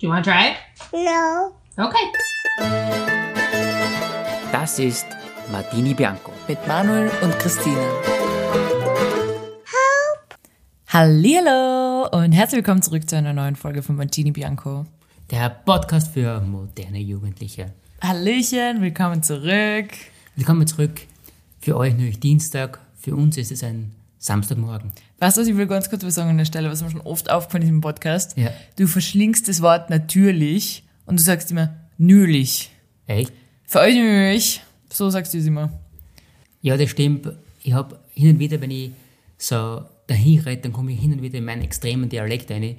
Do you want to try it? No. Okay. Das ist Martini Bianco. mit Manuel und Christine. Hallihallo und herzlich willkommen zurück zu einer neuen Folge von Martini Bianco. Der Podcast für moderne Jugendliche. Hallöchen, willkommen zurück. Willkommen zurück. Für euch natürlich Dienstag, für uns ist es ein Samstagmorgen. Weißt du, was ich will ganz kurz was sagen an der Stelle, was mir schon oft aufgefallen ist im Podcast? Ja. Du verschlingst das Wort natürlich und du sagst immer nülich. Echt? Für euch nülich, so sagst du es immer. Ja, das stimmt. Ich habe hin und wieder, wenn ich so dahin rede, dann komme ich hin und wieder in meinen extremen Dialekt rein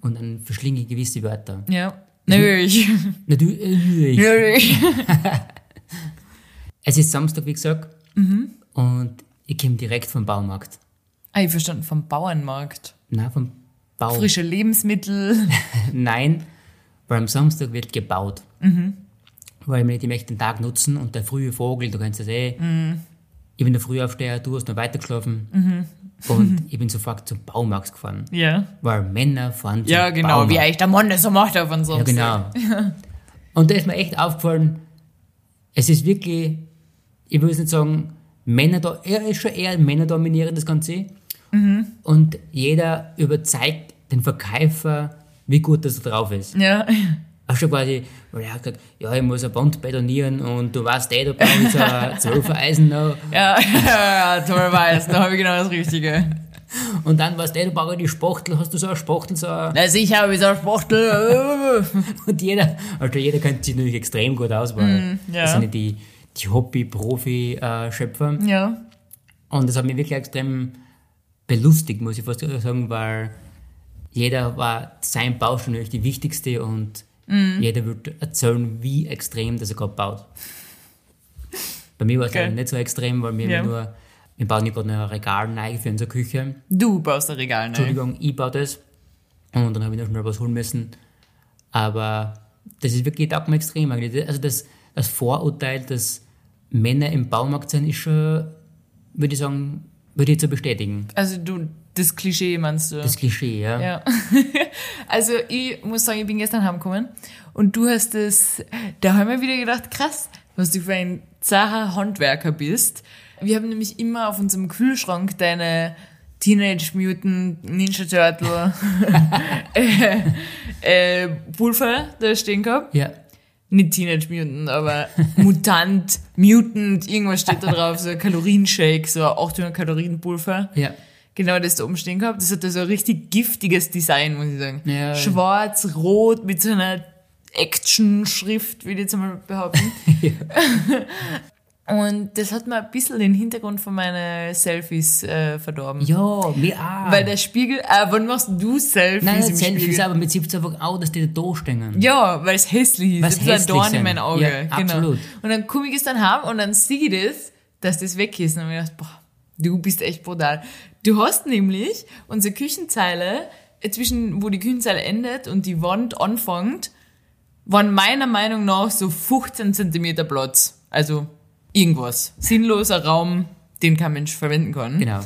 und dann verschlinge ich gewisse Wörter. Ja. Nülich. Natürlich. Nülich. Es ist Samstag, wie gesagt, und ich komme direkt vom Baumarkt. Ah, ich verstanden, vom Bauernmarkt. Nein, vom Bau. Frische Lebensmittel. Nein, weil am Samstag wird gebaut. Weil ich mir nicht, ich möchte den Tag nutzen und der frühe Vogel, du kennst das eh. Ich bin der Frühaufsteher, du hast noch weitergeschlafen. Und ich bin sofort zum Baumarkt gefahren. Ja. Weil Männer fahren zum Ja, genau, Baumarkt. wie eigentlich der Mann das so macht auf uns Ja, genau. Und da ist mir echt aufgefallen, es ist wirklich, ich will es nicht sagen, Männer da, er ist schon eher Männer dominieren das Ganze. Und jeder überzeugt den Verkäufer, wie gut das drauf ist. Ja. Auch schon quasi, weil er hat gesagt, ja, ich muss ein Band betonieren und du weißt eh, da brauche ich so ein 12er Eisen noch. Ja, ja, toll weiß, da habe ich genau das Richtige. Und dann weißt du, eh, da brauche ich die Spachtel, hast du so eine Spachtel, so eine Na sicher habe ich so einen Spachtel. Und jeder, also jeder kennt sich natürlich extrem gut aus, weil ja. das sind die, die Hobby-Profi-Schöpfer. ja. Und das hat mich wirklich extrem belustigt, muss ich fast sagen, weil jeder war, sein Bau schon natürlich die wichtigste und jeder wird erzählen, wie extrem das er gerade baut. Bei mir war es eigentlich nicht so extrem, weil wir Ja. nur, wir bauen ja gerade ein Regal neu für unsere Küche. Du baust ein Regal, ne? Entschuldigung, ich baue das. Und dann habe ich noch schnell was holen müssen. Aber das ist wirklich taugt mir extrem. Also das, das Vorurteil, dass Männer im Baumarkt sind, ist schon, würde ich sagen, würde ich so bestätigen. Also du, das Klischee meinst du? Das Klischee, ja. ja. also ich muss sagen, ich bin gestern heimgekommen und du hast das, da haben wir wieder gedacht, krass, was du für ein zacher Handwerker bist. Wir haben nämlich immer auf unserem Kühlschrank deine Teenage Mutant Ninja Turtle äh, äh, Pulver da stehen gehabt. Ja. Nicht Teenage Mutant, aber Mutant, Mutant, irgendwas steht da drauf, so ein Kalorienshake, so ein 800 Kalorien Pulver. Ja. Genau das da oben stehen gehabt. Das hat so ein richtig giftiges Design, muss ich sagen. Ja. Schwarz, rot, mit so einer Action-Schrift, würde ich jetzt mal behaupten. Und das hat mir ein bisschen den Hintergrund von meinen Selfies äh, verdorben. Ja, mir auch. Weil der Spiegel, äh, wann machst du Selfies Nein, im Selfies, Spiegel? aber mit sieht einfach auch, dass die da stehen. Ja, weil es hässlich ist. Weil's Das ist ein Dorn in sind. mein Auge. Ja, genau. absolut. Und dann komme ich gestern heim und dann sehe ich das, dass das weg ist. Und dann habe ich gedacht, boah, du bist echt brutal. Du hast nämlich unsere Küchenzeile, äh, zwischen wo die Küchenzeile endet und die Wand anfängt, waren meiner Meinung nach so 15 Zentimeter Platz. Also irgendwas. Sinnloser Raum, den kein Mensch verwenden kann. Genau.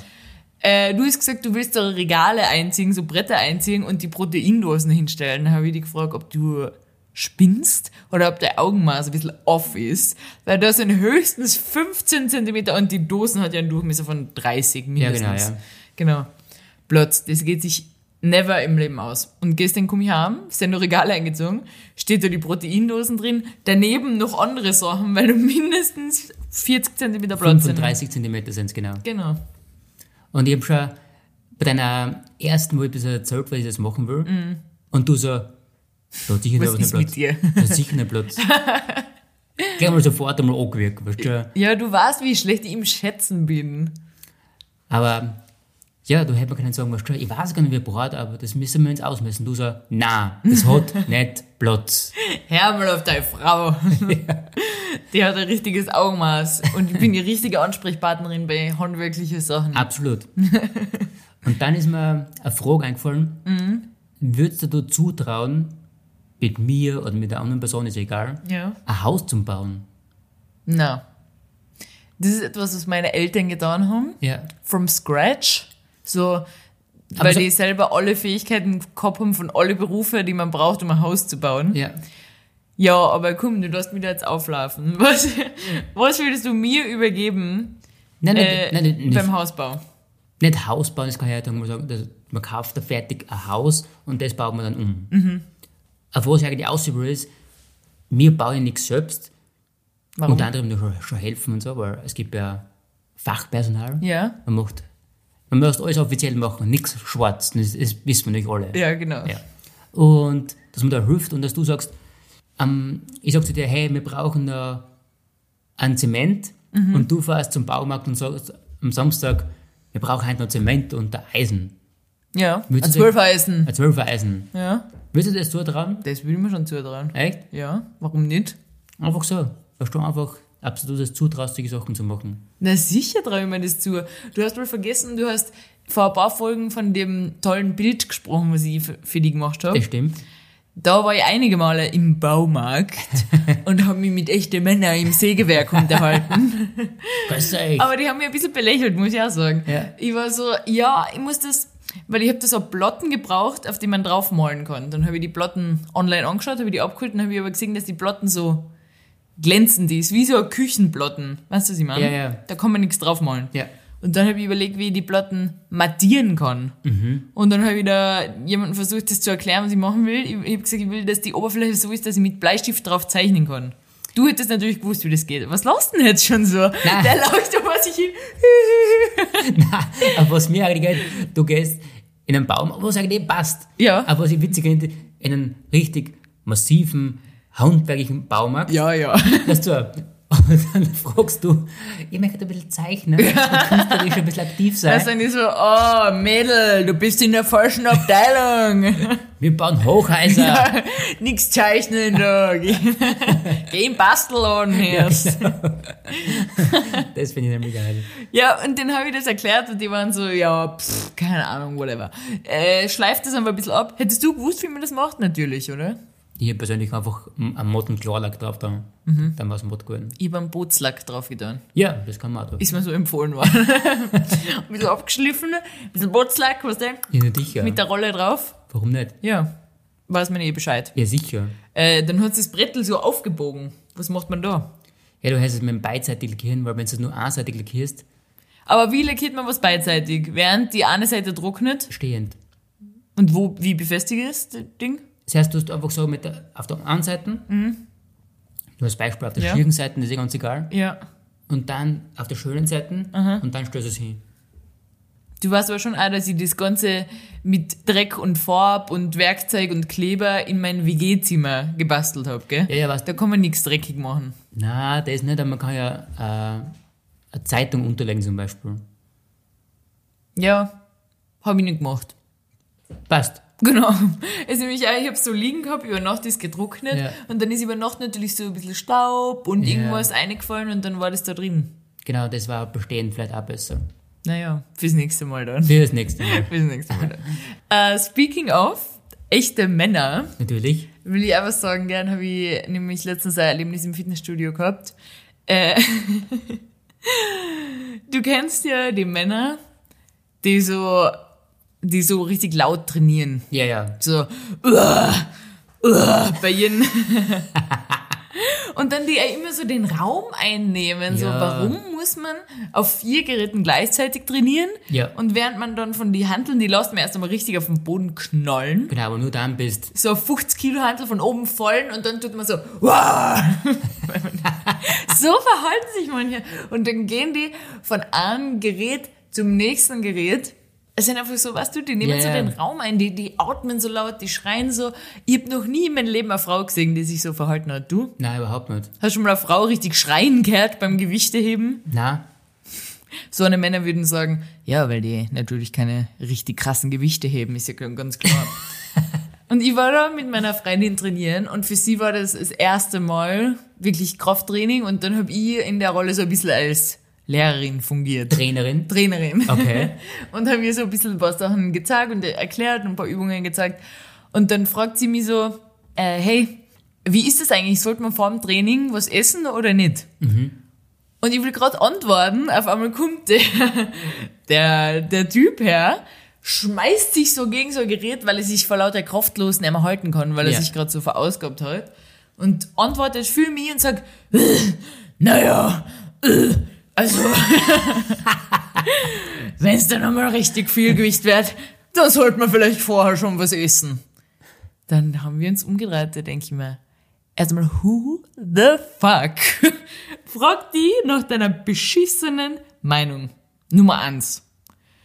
Äh, du hast gesagt, du willst da Regale einziehen, so Bretter einziehen und die Proteindosen hinstellen. Da habe ich dich gefragt, ob du spinnst oder ob dein Augenmaß ein bisschen off ist. Weil da sind höchstens 15 Zentimeter und die Dosen hat ja einen Durchmesser von 30 mindestens. genau, ja. Genau. Platz. Das geht sich never im Leben aus. Und gestern komme ich heim, sind noch Regale eingezogen, steht da die Proteindosen drin, daneben noch andere Sachen, weil du mindestens 40 Zentimeter Platz sind. 35 Zentimeter sind es genau. Genau. Und ich habe schon bei deiner ersten, wo ich das erzählt, was ich das machen will, und du so, da hat sicher. Was noch einen mit Platz. dir? Da hat sicher einen Platz. Gleich mal sofort einmal angewirkt, weißt du? Ja, du weißt, wie schlecht ich im Schätzen bin. Aber ja, du hättest mir können sagen, du, ich weiß gar nicht, wie breit, aber das müssen wir uns ausmessen. Du so, na, das hat nicht Platz. Hör mal auf deine Frau. Die hat ein richtiges Augenmaß. Und ich bin die richtige Ansprechpartnerin bei handwerklichen Sachen. Absolut. Und dann ist mir eine Frage eingefallen, Mhm. würdest du dir zutrauen, mit mir oder mit der anderen Person, ist egal, Ja. ein Haus zu bauen? Na. Das ist etwas, was meine Eltern getan haben. Ja. From scratch. So, Aber weil so- die selber alle Fähigkeiten gehabt haben von alle Berufe, die man braucht, um ein Haus zu bauen. Ja. Ja, aber komm, du darfst wieder jetzt auflaufen. Was, was würdest du mir übergeben Nein, nein, äh, nein, nein, nicht, beim Hausbau? nicht Haus bauen, das kann ich ja sagen, man sagen, man kauft da fertig ein Haus und das baut man dann um. Mhm. Auf was ich eigentlich aus will, ist, wir bauen ja nichts selbst, Warum? unter anderem nur schon, helfen und so, aber es gibt ja Fachpersonal. Ja, Man macht, man muss alles offiziell machen, nichts schwarz, das, das wissen wir nicht alle. ja, genau. Ja. Und dass man da hilft und dass du sagst, ähm, ich sag zu dir, hey, wir brauchen da einen Zement Mhm. und du fährst zum Baumarkt und sagst am Samstag, wir brauchen heute noch Zement und Eisen, Ja, Würdest ein Zwölfeisen. ein Zwölfer Eisen. Ja, Willst du das zutrauen? das will ich mir schon zutrauen. Echt? Ja, warum nicht? Einfach so. Weißt du, einfach absolut das zutraust, solche Sachen zu machen. Na sicher traue ich mir das zu. Du hast wohl vergessen, du hast vor ein paar Folgen von dem tollen Bild gesprochen, was ich für die gemacht habe. Das stimmt. Da war ich einige Male im Baumarkt und habe mich mit echten Männern im Sägewerk unterhalten. Aber die haben mich ein bisschen belächelt, muss ich auch sagen. Ja. Ich war so, ja, ich muss das, weil ich habe da so Plotten gebraucht, auf die man draufmalen kann. Dann habe ich die Plotten online angeschaut, habe ich die abgeholt und habe ich aber gesehen, dass die Plotten so glänzend ist, wie so ein Küchenplotten. Weißt du, was ich meine? Ja, ja. Da kann man nichts draufmalen. Ja. Und dann habe ich überlegt, wie ich die Platten mattieren kann. Und dann habe ich da jemanden versucht, das zu erklären, was ich machen will. Ich, ich habe gesagt, ich will, dass die Oberfläche so ist, dass ich mit Bleistift drauf zeichnen kann. Du hättest natürlich gewusst, wie das geht. Was lasst denn jetzt schon so? Der lacht da was ich hin. Aber was mir eigentlich geht, du gehst in einen Baum, was eigentlich passt. Ja. Aber was ich witzig finde, in einen richtig massiven, handwerklichen Baumarkt. Ja, ja. dass du, und dann fragst du, ich möchte ein bisschen zeichnen, künstlerisch ein bisschen aktiv sein. Da sind die so, oh, Mädel, du bist in der falschen Abteilung. Wir bauen Hochhäuser. Nix zeichnen da. Geh, im Bastelladen erst. Das finde ich nämlich geil. Ja, und den habe ich das erklärt und die waren so, ja, pff, keine Ahnung, whatever. Äh, schleift das einfach ein bisschen ab. Hättest du gewusst, wie man das macht? Natürlich, oder? Ich habe persönlich einfach einen Motten Klarlack drauf da. Dann war es Mott geworden. Ich habe einen Bootslack drauf getan. Ja, das kann man auch. Ist mir so empfohlen worden. ein bisschen abgeschliffen, ein bisschen Bootslack, was denn? Ja, dich ja. Mit der Rolle drauf. Warum nicht? Ja, weiß man eh Bescheid. Ja, sicher. Äh, dann hat das Brettel so aufgebogen. Was macht man da? Ja, du hast es mit dem beidseitig lackieren, weil wenn du es nur einseitig lackierst, Aber wie lackiert man was beidseitig? Während die eine Seite trocknet stehend. und wo, wie befestigt ist das Ding? Das heißt, du hast einfach so mit der, auf der einen Seite, du hast Beispiel auf der Ja. schwierigen Seite, das ist eh ganz egal, Ja. und dann auf der schönen Seite und dann stößt es hin. Du weißt aber schon auch, dass ich das Ganze mit Dreck und Farb und Werkzeug und Kleber in mein WG-Zimmer gebastelt habe, gell? Ja, ja, was? Da kann man nichts dreckig machen. Na, das nicht, aber man kann ja äh, eine Zeitung unterlegen zum Beispiel. Ja, habe ich nicht gemacht. Passt. Genau. Also nämlich ich habe so liegen gehabt, über Nacht ist getrocknet Ja. und dann ist über Nacht natürlich so ein bisschen Staub und Ja. irgendwas eingefallen und dann war das da drin. Genau, das war bestehend vielleicht auch besser. Naja, fürs nächste Mal dann. Für das nächste Mal. Fürs nächste Mal dann. äh, speaking of echte Männer, Natürlich. will ich einfach sagen, gern habe ich nämlich letztens ein Erlebnis im Fitnessstudio gehabt. Äh, du kennst ja die Männer, die so, die so richtig laut trainieren. Ja, ja. So, uah, uah, bei jedem. Und dann die ja immer so den Raum einnehmen. So, Ja. warum muss man auf vier Geräten gleichzeitig trainieren? Ja. Und während man dann von die Hanteln, die lässt man erst einmal richtig auf den Boden knallen. Genau, aber nur dann bist So auf 50 Kilo Hantel von oben fallen und dann tut man so, wow. so verhalten sich manche. Und dann gehen die von einem Gerät zum nächsten Gerät. Es sind einfach so, weißt du, die nehmen Ja, so den Raum ein, die, die atmen so laut, die schreien so. Ich habe noch nie in meinem Leben eine Frau gesehen, die sich so verhalten hat. Du? Nein, überhaupt nicht. Hast du schon mal eine Frau richtig schreien gehört beim Gewichteheben? Nein. So eine Männer würden sagen, ja, weil die natürlich keine richtig krassen Gewichte heben, ist ja ganz klar. und ich war da mit meiner Freundin trainieren und für sie war das das erste Mal wirklich Krafttraining und dann habe ich in der Rolle so ein bisschen als Lehrerin fungiert. Trainerin. Trainerin. Okay. und habe ihr so ein bisschen paar Sachen gezeigt und erklärt und ein paar Übungen gezeigt. Und dann fragt sie mich so, äh, hey, wie ist das eigentlich? Sollte man vor dem Training was essen oder nicht? Und ich will gerade antworten, auf einmal kommt der, der, der Typ her, schmeißt sich so gegen so ein Gerät, weil er sich vor lauter Kraftlos nicht mehr halten kann, weil er Ja. sich gerade so verausgabt hat. Und antwortet für mich und sagt, naja, äh, also, wenn es dann nochmal richtig viel Gewicht wird, dann sollte man vielleicht vorher schon was essen. Dann haben wir uns umgedreht, da denke ich mir, erstmal, who the fuck? Frag die nach deiner beschissenen Meinung. Nummer eins.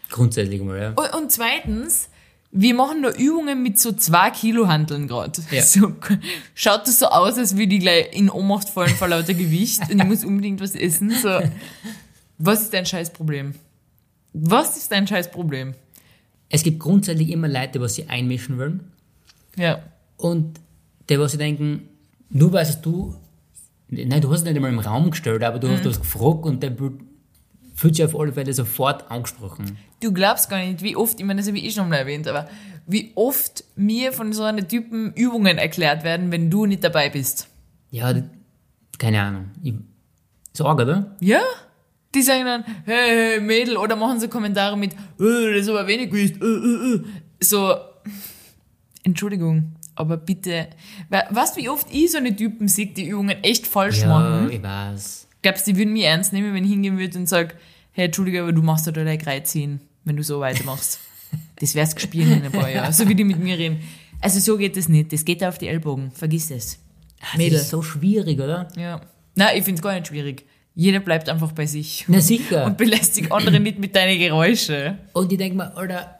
Grundsätzlich mal, ja. Und, und zweitens, wir machen da Übungen mit so zwei Kilo Handeln gerade. Ja. So, schaut das so aus, als würde ich gleich in Ohnmacht fallen vor lauter Gewicht und ich muss unbedingt was essen. So, was ist dein Scheißproblem? Was ist dein Scheißproblem? Es gibt grundsätzlich immer Leute, was sie einmischen wollen. Ja. Und die, was sie denken, nur weil du, nein, du hast es nicht einmal im Raum gestellt, aber du Mhm. hast das gefragt und der fühlt sich auf alle Fälle sofort angesprochen. Du glaubst gar nicht, wie oft, ich meine, das habe ich eh schon mal erwähnt, aber wie oft mir von so einer Typen Übungen erklärt werden, wenn du nicht dabei bist. Ja, keine Ahnung. Ich, arg, oder? Ja? Die sagen dann, hey, hey, Mädel, oder machen sie Kommentare mit, äh, das ist aber wenig Gewicht, äh, äh, äh. So, Entschuldigung, aber bitte, we- weißt du, wie oft ich so eine Typen sehe, die Übungen echt falsch Ja, machen? ich weiß. Glaubst du, die würden mich ernst nehmen, wenn ich hingehen würde und sage, hey, Entschuldige, aber du machst da deine Kreuz hin, wenn du so weitermachst. Das wär's gespielt in ein paar Jahren, so wie die mit mir reden. Also so geht das nicht, das geht auf die Ellbogen, vergiss es. Das Mädel. ist so schwierig, oder? Ja. Nein, ich find's gar nicht schwierig. Jeder bleibt einfach bei sich. Na sicher. Und belästigt andere nicht mit deinen Geräusche. Und ich denke mir, Alter,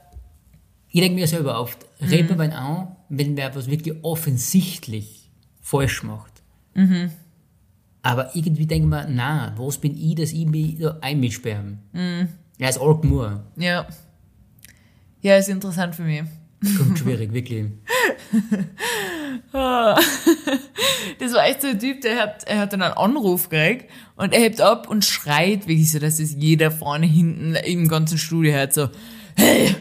ich denke mir selber oft, Mhm. red mir mal an, wenn wer was wirklich offensichtlich falsch macht. Mhm. Aber irgendwie denke ich mir, na, was bin ich, dass ich mich da einmische? Mhm. Ja, ist arg nur. Ja. Ja, ist interessant für mich. Kommt schwierig, wirklich. Das war echt so ein Typ, der hat, er hat dann einen Anruf gekriegt und er hebt ab und schreit wirklich so, dass es jeder vorne, hinten im ganzen Studio hört so, hey,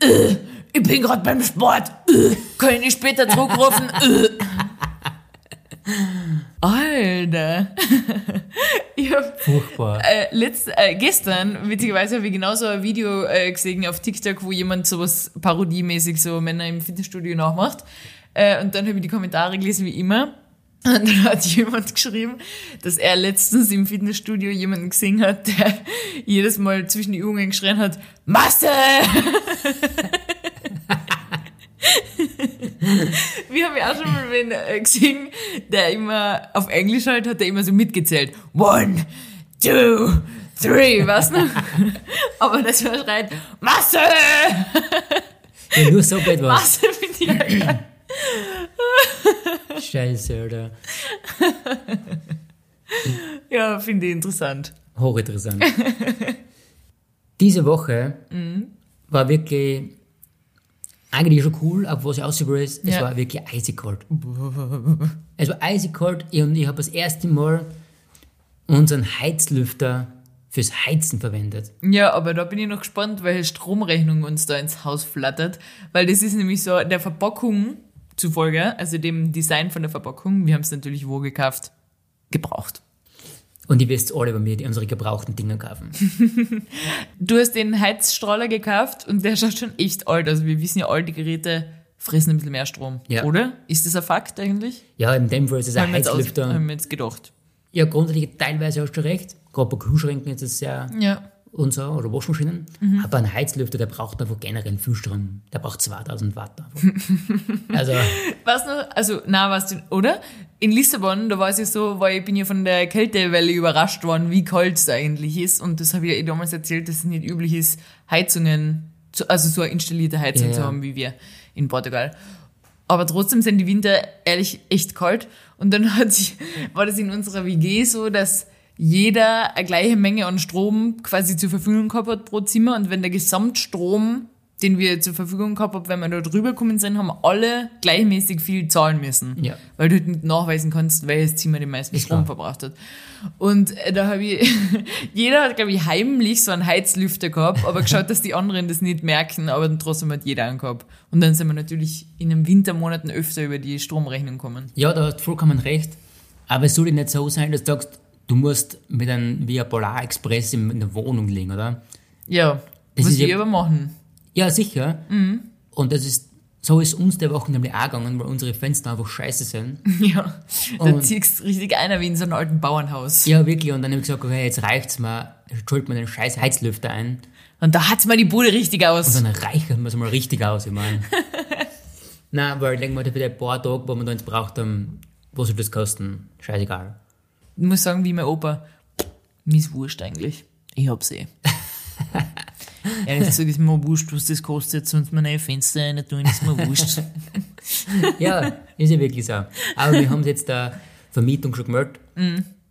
äh, ich bin gerade beim Sport, äh, kann ich später zurückrufen? Äh. Alter. ich hab Furchtbar. äh, letzt, äh, gestern, witzigerweise, habe ich genauso ein Video äh, gesehen auf TikTok, wo jemand sowas parodiemäßig so Männer im Fitnessstudio nachmacht. Äh, und dann habe ich die Kommentare gelesen, wie immer. Und dann hat jemand geschrieben, dass er letztens im Fitnessstudio jemanden gesehen hat, der jedes Mal zwischen die Übungen geschrien hat, Masse! Wir haben ja auch schon mal wen äh, gesehen, der immer auf Englisch halt hat, der immer so mitgezählt. One, two, three, was noch? Aber das war schreit, Masse! Ja, nur so etwas. Masse finde ich geil. Scheiße, Alter. Ja, finde ich interessant. Hochinteressant. Diese Woche Mhm. war wirklich eigentlich schon cool, aber was ich ausüber ist, es Ja. war wirklich eisig kalt. es war eisig kalt und ich habe das erste Mal unseren Heizlüfter fürs Heizen verwendet. Ja, aber da bin ich noch gespannt, welche Stromrechnung uns da ins Haus flattert. Weil das ist nämlich so der Verpackung zufolge, also dem Design von der Verpackung, wir haben es natürlich wo gekauft? Gebraucht. Und ihr wisst alle bei mir, die unsere gebrauchten Dinge kaufen. Du hast den Heizstrahler gekauft und der schaut schon echt alt. Also wir wissen ja, alte Geräte fressen ein bisschen mehr Strom. Ja. Oder? Ist das ein Fakt eigentlich? Ja, in dem Fall ist es ein Haben aus, Heizlüfter. haben wir jetzt gedacht. Ja, grundsätzlich teilweise hast du recht. Gerade bei Kühlschränken ist es sehr Ja. Und so, oder Waschmaschinen. Mhm. Aber ein Heizlüfter, der braucht einfach generell viel Strom. Der braucht 2000 Watt. Also, Was noch? Also, na, was du, oder? In Lissabon, da war es ja so, weil ich bin ja von der Kältewelle überrascht worden, wie kalt es eigentlich ist. Und das habe ich ja eh damals erzählt, dass es nicht üblich ist, Heizungen, zu, also so eine installierte Heizung Ja, zu haben wie wir in Portugal. Aber trotzdem sind die Winter ehrlich echt kalt. Und dann hat sich, war das in unserer WG so, dass jeder eine gleiche Menge an Strom quasi zur Verfügung gehabt hat pro Zimmer. Und wenn der Gesamtstrom, den wir zur Verfügung gehabt haben, wenn wir da drüber gekommen sind, haben alle gleichmäßig viel zahlen müssen. Ja. Weil du halt nicht nachweisen kannst, welches Zimmer den meisten Ist Strom klar. verbraucht hat. Und äh, da habe ich, jeder hat, glaube ich, heimlich so einen Heizlüfter gehabt, aber geschaut, dass die anderen das nicht merken, aber dann trotzdem hat jeder einen gehabt. Und dann sind wir natürlich in den Wintermonaten öfter über die Stromrechnung gekommen. ja, da hast du vollkommen recht. Aber es soll nicht so sein, dass du sagst, du musst mit einem ein Polar Express in in der Wohnung liegen, oder? Ja, Das wir ja- aber machen. Ja, sicher. Und das ist, so ist uns der Woche nämlich auch gegangen, weil unsere Fenster einfach scheiße sind. Ja, da Und- ziehst du richtig einer wie in so einem alten Bauernhaus. Ja, wirklich. Und dann habe ich gesagt, okay, jetzt reicht's mir. Schult mir den scheiß Heizlüfter ein. Und da hat's mal die Bude richtig aus. Und dann reichert man es mal richtig aus, ich meine. Nein, weil ich denke mal, für die paar Tage, wo wir da jetzt braucht haben, was soll das kosten? Scheißegal. Ich muss sagen, wie mein Opa, mir ist wurscht eigentlich. Ich hab's eh. Ehrlich gesagt ist mir wurscht, was das kostet, sonst neue Fenster rein tun, ist mir wurscht. Ja, ist ja wirklich so. Aber wir haben jetzt der Vermietung schon gemeldet.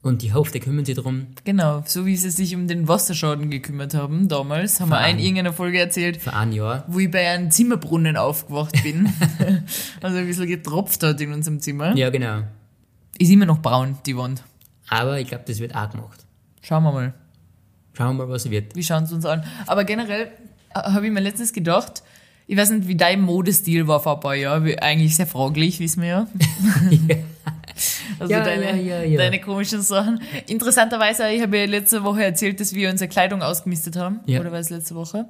Und ich hoffe, die kümmern sich drum. Genau, so wie sie sich um den Wasserschaden gekümmert haben damals, haben wir Verein. in irgendeiner Folge erzählt, Für ein Jahr. wo ich bei einem Zimmerbrunnen aufgewacht bin. also ein bisschen getropft hat in unserem Zimmer. Ja, genau. Ist immer noch braun, die Wand. Aber ich glaube, das wird auch gemacht. Schauen wir mal. Schauen wir mal, was wird. Wir schauen es uns an. Aber generell äh, habe ich mir letztens gedacht, ich weiß nicht, wie dein Modestil war vor ein paar Jahren, eigentlich sehr fraglich, wissen wir ja. Also Ja, deine, ja, ja, ja. deine komischen Sachen. Interessanterweise, ich habe ja letzte Woche erzählt, dass wir unsere Kleidung ausgemistet haben. Ja. Oder war es letzte Woche?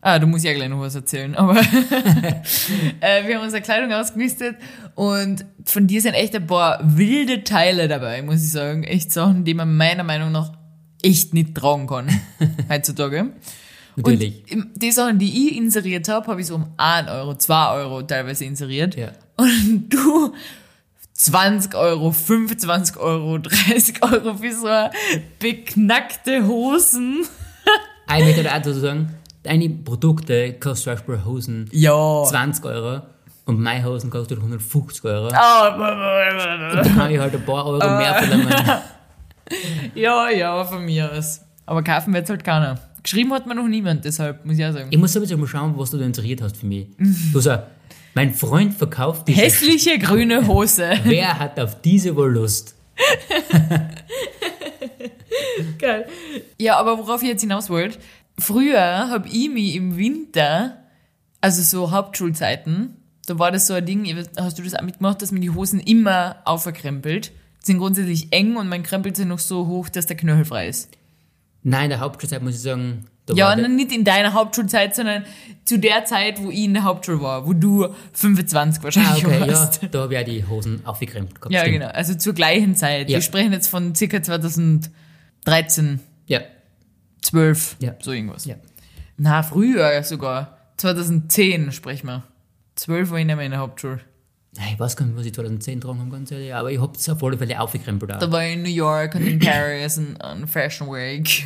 Ah, du musst ja gleich noch was erzählen. Aber äh, wir haben unsere Kleidung ausgemistet und von dir sind echt ein paar wilde Teile dabei, muss ich sagen. Echt Sachen, die man meiner Meinung nach echt nicht tragen kann heutzutage. Natürlich. Und die Sachen, die ich inseriert habe, habe ich so um 1 Euro, 2 Euro teilweise inseriert. Ja. Und du 20 Euro, 25 Euro, 30 Euro für so beknackte Hosen. Da auch dazu sagen, deine Produkte kosten zum Beispiel Hosen Ja. 20 Euro und meine Hosen kostet 150 Euro. Ah, Da kann ich halt ein paar Euro mehr verlangen. Ja, ja, von mir aus. Aber kaufen wird halt keiner. Geschrieben hat mir noch niemand, deshalb muss ich auch sagen. Ich muss sowieso mal schauen, was du da inseriert hast für mich. Du sagst, mein Freund verkauft diese Hässliche grüne Hose. Wer hat auf diese wohl Lust? Geil. Ja, aber worauf ich jetzt hinaus wollte, früher habe ich mich im Winter, also so Hauptschulzeiten, da war das so ein Ding, hast du das auch mitgemacht, dass man die Hosen immer aufkrempelt. Die sind grundsätzlich eng und man krempelt sie noch so hoch, dass der Knöchel frei ist. Nein, in der Hauptschulzeit muss ich sagen, Ja, nicht in deiner Hauptschulzeit, sondern zu der Zeit, wo ich in der Hauptschule war, wo du 25 ah, wahrscheinlich okay, ja, warst. da habe ich auch die Hosen aufgekrempelt gehabt. Ja, stimmt. genau. Also zur gleichen Zeit. Ja. Wir sprechen jetzt von circa 2013, Ja, 12, Ja. so irgendwas. Ja. Na, früher sogar. 2010 sprechen wir. 12 war ich nicht mehr in der Hauptschule. Nein, ich weiß gar nicht, was ich 2010 getragen habe, ganz ehrlich, aber ich habe es auf alle Fälle aufgekrempelt auch. Da war ich in New York und in Paris und an Fashion Week.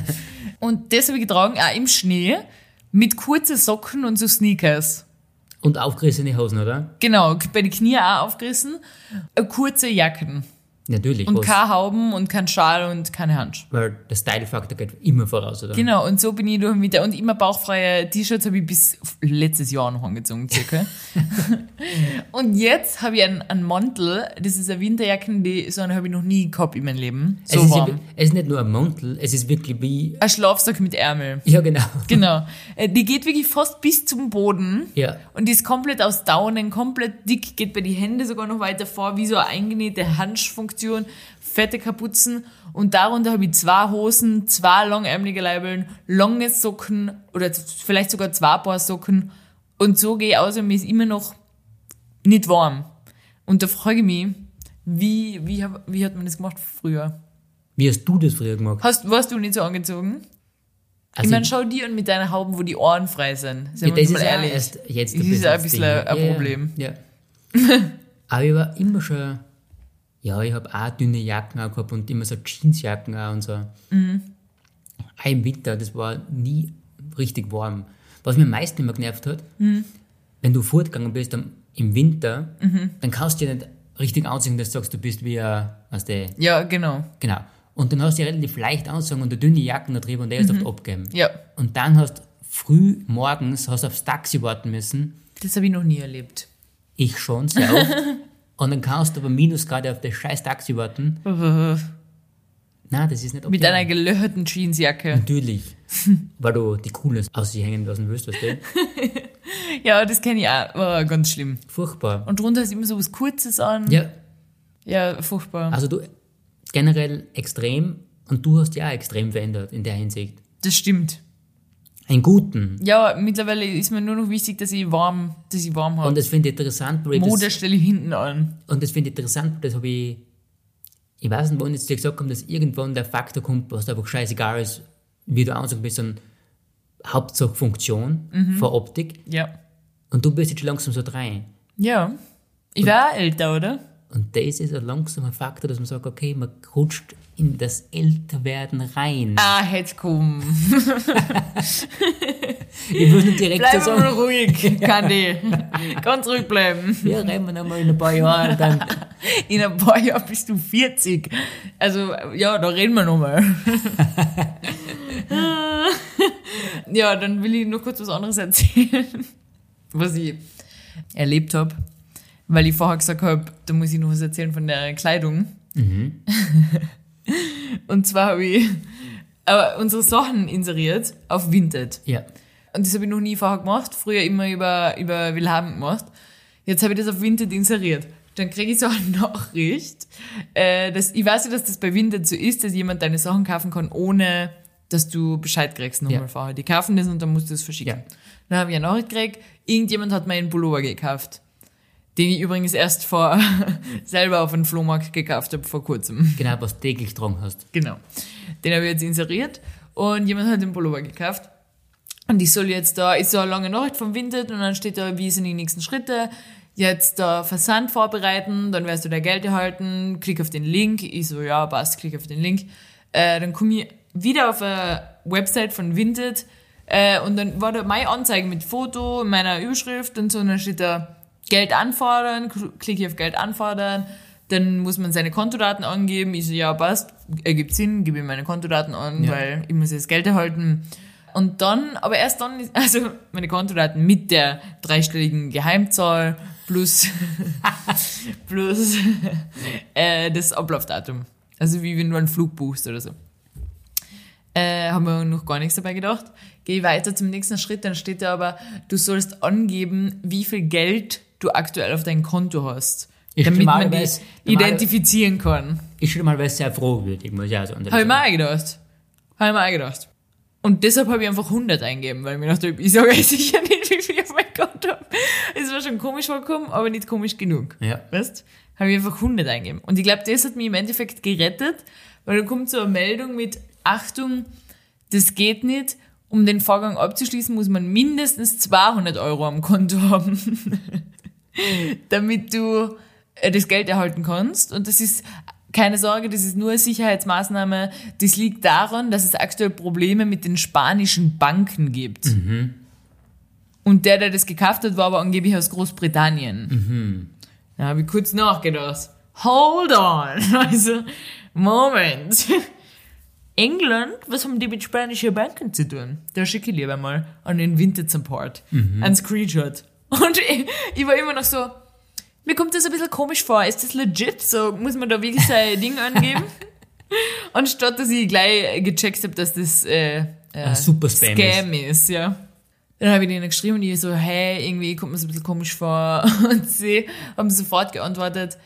und das habe ich getragen, auch im Schnee, mit kurzen Socken und so Sneakers. Und aufgerissene Hosen, oder? Genau, bei den Knie auch aufgerissen. Äh, Kurze Jacken. Natürlich. Und keine Hauben und kein Schal und keine Handschuhe. weil der Style-Faktor geht immer voraus, oder? Genau, und so bin ich durch den Winter. Und immer bauchfreie T-Shirts habe ich bis letztes Jahr noch angezogen, circa. und jetzt habe ich einen, einen Mantel, das ist eine Winterjacke, die so eine habe ich noch nie gehabt in meinem Leben. So es, ist ja, warm. es ist nicht nur ein Mantel, es ist wirklich wie. Ein Schlafsack mit Ärmel. Ja, genau. Genau. Äh, Die geht wirklich fast bis zum Boden. Ja. Und die ist komplett aus Daunen, komplett dick, geht bei die Hände sogar noch weiter vor, wie so eine eingenähte Handschuhfunktion, fette Kapuzen. Und darunter habe ich zwei Hosen, zwei langärmelige Leibeln, lange Socken oder vielleicht sogar zwei Paar Socken. Und so gehe ich aus und mir ist immer noch nicht warm. Und da frage ich mich, wie, wie, hab- wie hat man das gemacht früher? Wie hast du das früher gemacht? Hast, warst du nicht so angezogen? Also ich meine, schau dir an mit deinen Hauben, wo die Ohren frei sind. Seien Ja, das ist auch erst jetzt Das ist ein bisschen ein Ja, Problem. Ja. Aber ich war immer schon, ja, ich habe auch dünne Jacken auch gehabt und immer so Jeansjacken auch und so. Mhm. Auch im Winter, das war nie richtig warm. Was mir am meisten immer genervt hat, Mhm. wenn du fortgegangen bist am, im Winter, dann kannst du dich nicht richtig anziehen, dass du sagst, du bist wie ein, weißt du, Ja, genau. genau. Und dann hast du relativ leicht anzogen und eine dünne Jacken da drüber und der ist oft abgeben. Mhm. Ja, Und dann hast früh morgens hast aufs Taxi warten müssen. das habe ich noch nie erlebt. Ich schon, sehr oft. und dann kannst du aber Minusgrade auf das scheiß Taxi warten. Nein, das ist nicht Mit optimal. einer gelöcherten Jeansjacke. Natürlich. Weil du die Coolness aus sich hängen lassen willst, weißt du? Ja, das kenne ich auch. Oh, ganz schlimm. Furchtbar. Und drunter ist immer so was Kurzes an. Ja, Ja, furchtbar. also du generell extrem und du hast ja auch extrem verändert in der Hinsicht. Das stimmt. Einen guten. Ja, mittlerweile ist mir nur noch wichtig, dass ich warm, dass ich warm habe. Und das finde ich interessant, weil ich das, Mode stelle ich hinten an. Und das finde ich interessant, das habe ich, ich weiß nicht, wann jetzt dir gesagt haben, dass irgendwann der Faktor kommt, was einfach scheißegal ist, wie du anzogen bist, sondern Hauptsache Funktion für Optik. Ja. Und du bist jetzt schon langsam so rein. Ja. Ich war auch älter, oder? Und das ist ein langsamer Faktor, dass man sagt, okay, man rutscht in das Älterwerden rein. Ah, jetzt komm. Ich muss nicht direkt Bleib so sagen, ruhig, Kandi. Ganz ruhig bleiben. wir rennen nochmal in ein paar Jahren, dann In ein paar Jahren bist du 40. Also, ja, da reden wir nochmal. ja, dann will ich noch kurz was anderes erzählen, was ich erlebt habe. Weil ich vorher gesagt habe, da muss ich noch was erzählen von der Kleidung. Und zwar habe ich aber unsere Sachen inseriert auf Vinted. ja. Und das habe ich noch nie vorher gemacht. Früher immer über, über Willhaben gemacht. Jetzt habe ich das auf Vinted inseriert. Dann kriege ich so eine Nachricht. Äh, dass, ich weiß ja, dass das bei Vinted so ist, dass jemand deine Sachen kaufen kann, ohne dass du Bescheid kriegst nochmal Ja. vorher. Die kaufen das und dann musst du es verschicken. Ja. Dann habe ich eine Nachricht gekriegt, irgendjemand hat mir einen Pullover gekauft. Den ich übrigens erst vor selber auf einem Flohmarkt gekauft habe vor kurzem. Genau, was täglich dran hast. Genau. Den habe ich jetzt inseriert und jemand hat den Pullover gekauft. Und ich soll jetzt da, ist so eine lange Nachricht vom Vinted und dann steht da, wie sind die nächsten Schritte. Jetzt da Versand vorbereiten, dann wirst du da Geld erhalten, klick auf den Link. Ich so, ja, passt, klick auf den Link. Äh, dann komme ich wieder auf eine Website von Vinted äh, und dann war da meine Anzeige mit Foto, meiner Überschrift und so und dann steht da Geld anfordern, klicke ich auf Geld anfordern, dann muss man seine Kontodaten angeben. Ich so, ja, passt, ergibt Sinn, gebe ich meine Kontodaten an, Ja. weil ich muss jetzt Geld erhalten. Und dann, aber erst dann, also meine Kontodaten mit der dreistelligen Geheimzahl plus, plus äh, das Ablaufdatum. Also wie wenn du einen Flug buchst oder so. Äh, haben wir noch gar nichts dabei gedacht. Geh weiter zum nächsten Schritt, dann steht da aber, du sollst angeben, wie viel Geld du aktuell auf dein Konto hast. Ich damit man die identifizieren kann. Ich schon mal sehr fragwürdig, muss ich auch sagen. Habe ich mir auch gedacht. Habe ich mir auch gedacht. Und deshalb habe ich einfach 100 eingegeben, weil ich mir dachte, ich sage euch sicher nicht, wie viel ich auf mein Konto habe. Es war schon komisch vorgekommen, aber nicht komisch genug. Ja. Weißt? Habe ich einfach 100 eingegeben. Und ich glaube, das hat mich im Endeffekt gerettet, weil dann kommt so eine Meldung mit, Achtung, das geht nicht. Um den Vorgang abzuschließen, muss man mindestens 200 Euro am Konto haben, damit du äh, das Geld erhalten kannst. Und das ist keine Sorge, das ist nur eine Sicherheitsmaßnahme. Das liegt daran, dass es aktuell Probleme mit den spanischen Banken gibt. Und der, der das gekauft hat, war aber angeblich aus Großbritannien. Da habe ich kurz nachgedacht. Hold on. Also, Moment. England, was haben die mit spanischen Banken zu tun? Da schicke ich lieber mal an den Vintage Support. Ein Screenshot. Und ich, ich war immer noch so, mir kommt das ein bisschen komisch vor. Ist das legit? So, muss man da wirklich sein Ding angeben? Anstatt, dass ich gleich gecheckt habe, dass das äh, äh, Ein super Spam Scam ist, ja. Dann habe ich denen geschrieben und die so, hey, irgendwie kommt mir so ein bisschen komisch vor. Und sie haben sofort geantwortet,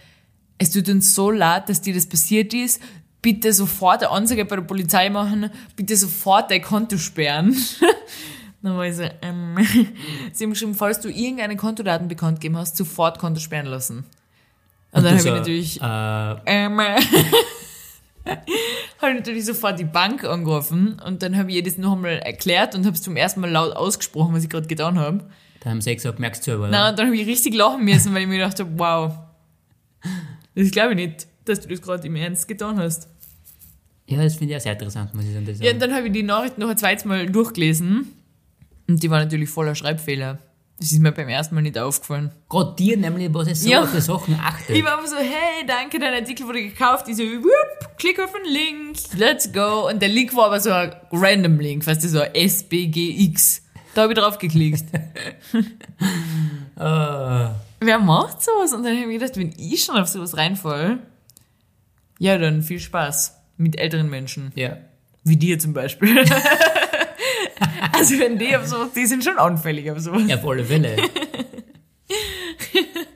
es tut uns so leid, dass dir das passiert ist. Bitte sofort eine Anzeige bei der Polizei machen. Bitte sofort dein Konto sperren. Dann war ich so, ähm, sie haben geschrieben, falls du irgendeine Kontodaten bekannt gegeben hast, sofort Konto sperren lassen. Und, dann habe ich natürlich, Äh, ähm, habe ich natürlich sofort die Bank angerufen und dann habe ich ihr das noch einmal erklärt und habe es zum ersten Mal laut ausgesprochen, was ich gerade getan habe. da haben sie gesagt, merkst du selber, oder? Na, und dann habe ich richtig lachen müssen, weil ich mir gedacht habe, wow, das glaube ich nicht, dass du das gerade im Ernst getan hast. Ja, das finde ich auch sehr interessant, muss ich sagen. Das Ja, und dann habe ich die Nachricht noch ein zweites Mal durchgelesen und die war natürlich voller Schreibfehler. Das ist mir beim ersten Mal nicht aufgefallen. Gerade dir nämlich, was ich so Ja. auf die Sachen achte. Ich war einfach so, hey, danke, dein Artikel wurde gekauft. Ich so, whoop, klick auf den Link, let's go. Und der Link war aber so ein random Link, weißt du, so ein SBGX. Da habe ich drauf geklickt. Ah, Wer macht sowas? Und dann habe ich mir gedacht, wenn ich schon auf sowas reinfall, ja, dann viel Spaß mit älteren Menschen. ja. Wie dir zum Beispiel. also wenn die auf sowas, die sind schon anfällig auf sowas. Ja, auf alle Fälle.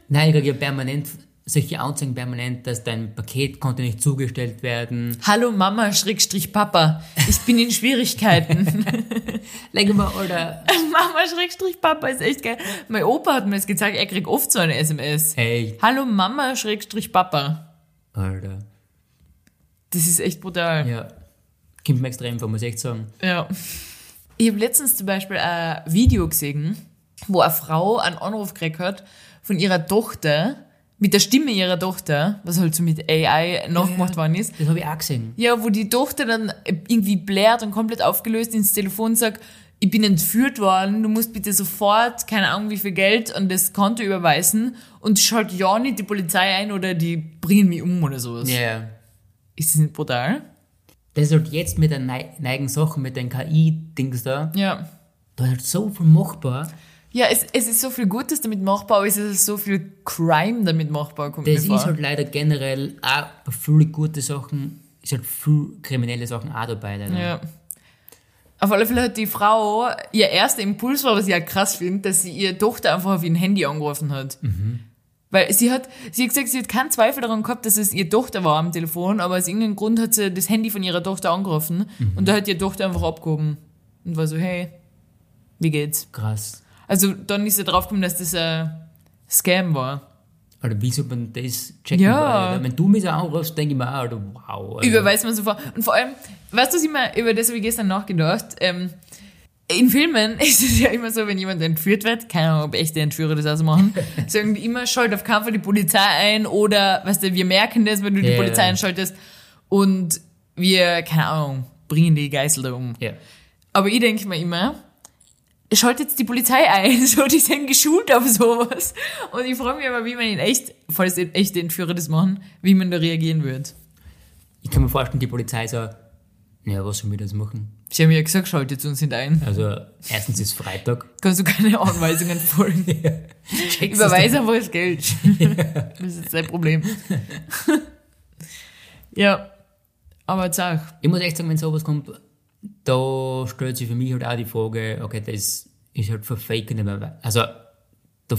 Nein, ich kriege ja permanent solche Anzeigen permanent, dass dein Paket konnte nicht zugestellt werden. Hallo Mama, Schrägstrich Papa, ich bin in Schwierigkeiten. Leg mal, oder, Mama, Schrägstrich Papa ist echt geil. Mein Opa hat mir das gezeigt, er kriegt oft so eine SMS. hey, Hallo Mama, Schrägstrich Papa. Alter. Das ist echt brutal. Ja. Kommt mir extrem vor, muss ich echt sagen. Ja. Ich habe letztens zum Beispiel ein Video gesehen, wo eine Frau einen Anruf gekriegt hat von ihrer Tochter, mit der Stimme ihrer Tochter, was halt so mit AI nachgemacht worden ist. Das habe ich auch gesehen. Ja, wo die Tochter dann irgendwie blärt und komplett aufgelöst ins Telefon sagt, ich bin entführt worden, du musst bitte sofort, keine Ahnung wie viel Geld an das Konto überweisen und schalt ja nicht die Polizei ein oder die bringen mich um oder sowas. Ja. Ist das nicht brutal? Das ist halt jetzt mit den neigen Sachen, mit den KI-Dings da, Ja. da ist halt so viel machbar. Ja, es, es ist so viel Gutes damit machbar, aber es ist so viel Crime damit machbar, kommt Das mir vor. ist halt leider generell auch bei vielen gute Sachen, ist halt viel kriminelle Sachen auch dabei. Leider. Ja. Auf alle Fälle hat die Frau, ihr erster Impuls war, was ich halt krass finde, dass sie ihre Tochter einfach auf ihr Handy angerufen hat. Weil sie hat, sie hat gesagt, sie hat keinen Zweifel daran gehabt, dass es ihre Tochter war am Telefon, aber aus irgendeinem Grund hat sie das Handy von ihrer Tochter angerufen und da hat ihre Tochter einfach abgehoben und war so, hey, wie geht's? Krass. Also dann ist sie draufgekommen, dass das ein Scam war. Alter, wie soll man das checken? Ja. Alter? Wenn du mich so anrufst, denke ich mir auch, Alter, wow. Alter. Überweist man sofort. Und vor allem, weißt du, was ich mir, über das habe ich gestern nachgedacht, ähm, in Filmen ist es ja immer so, wenn jemand entführt wird, keine Ahnung, ob echte Entführer das auch so machen, sagen die immer, schalt auf Fall die Polizei ein oder, weißt du, wir merken das, wenn du die Ja, Polizei einschaltest und wir, keine Ahnung, bringen die Geißel da um. Ja. Aber ich denke mir immer, schaltet jetzt die Polizei ein, so, die sind geschult auf sowas. Und ich frage mich aber, wie man in echt, falls echte Entführer das machen, wie man da reagieren würde. Ich kann mir vorstellen, die Polizei so, ja, was sollen wir das machen? Sie haben ja gesagt, schaltet uns nicht ein. Also, erstens ist Freitag. Kannst du keine Anweisungen folgen. Checkst Überweise einfach das Geld. Das ist sein Problem. Ja, aber sag. Ich muss echt sagen, wenn sowas kommt, da stellt sich für mich halt auch die Frage, okay, das ist halt verfaken. Also, da,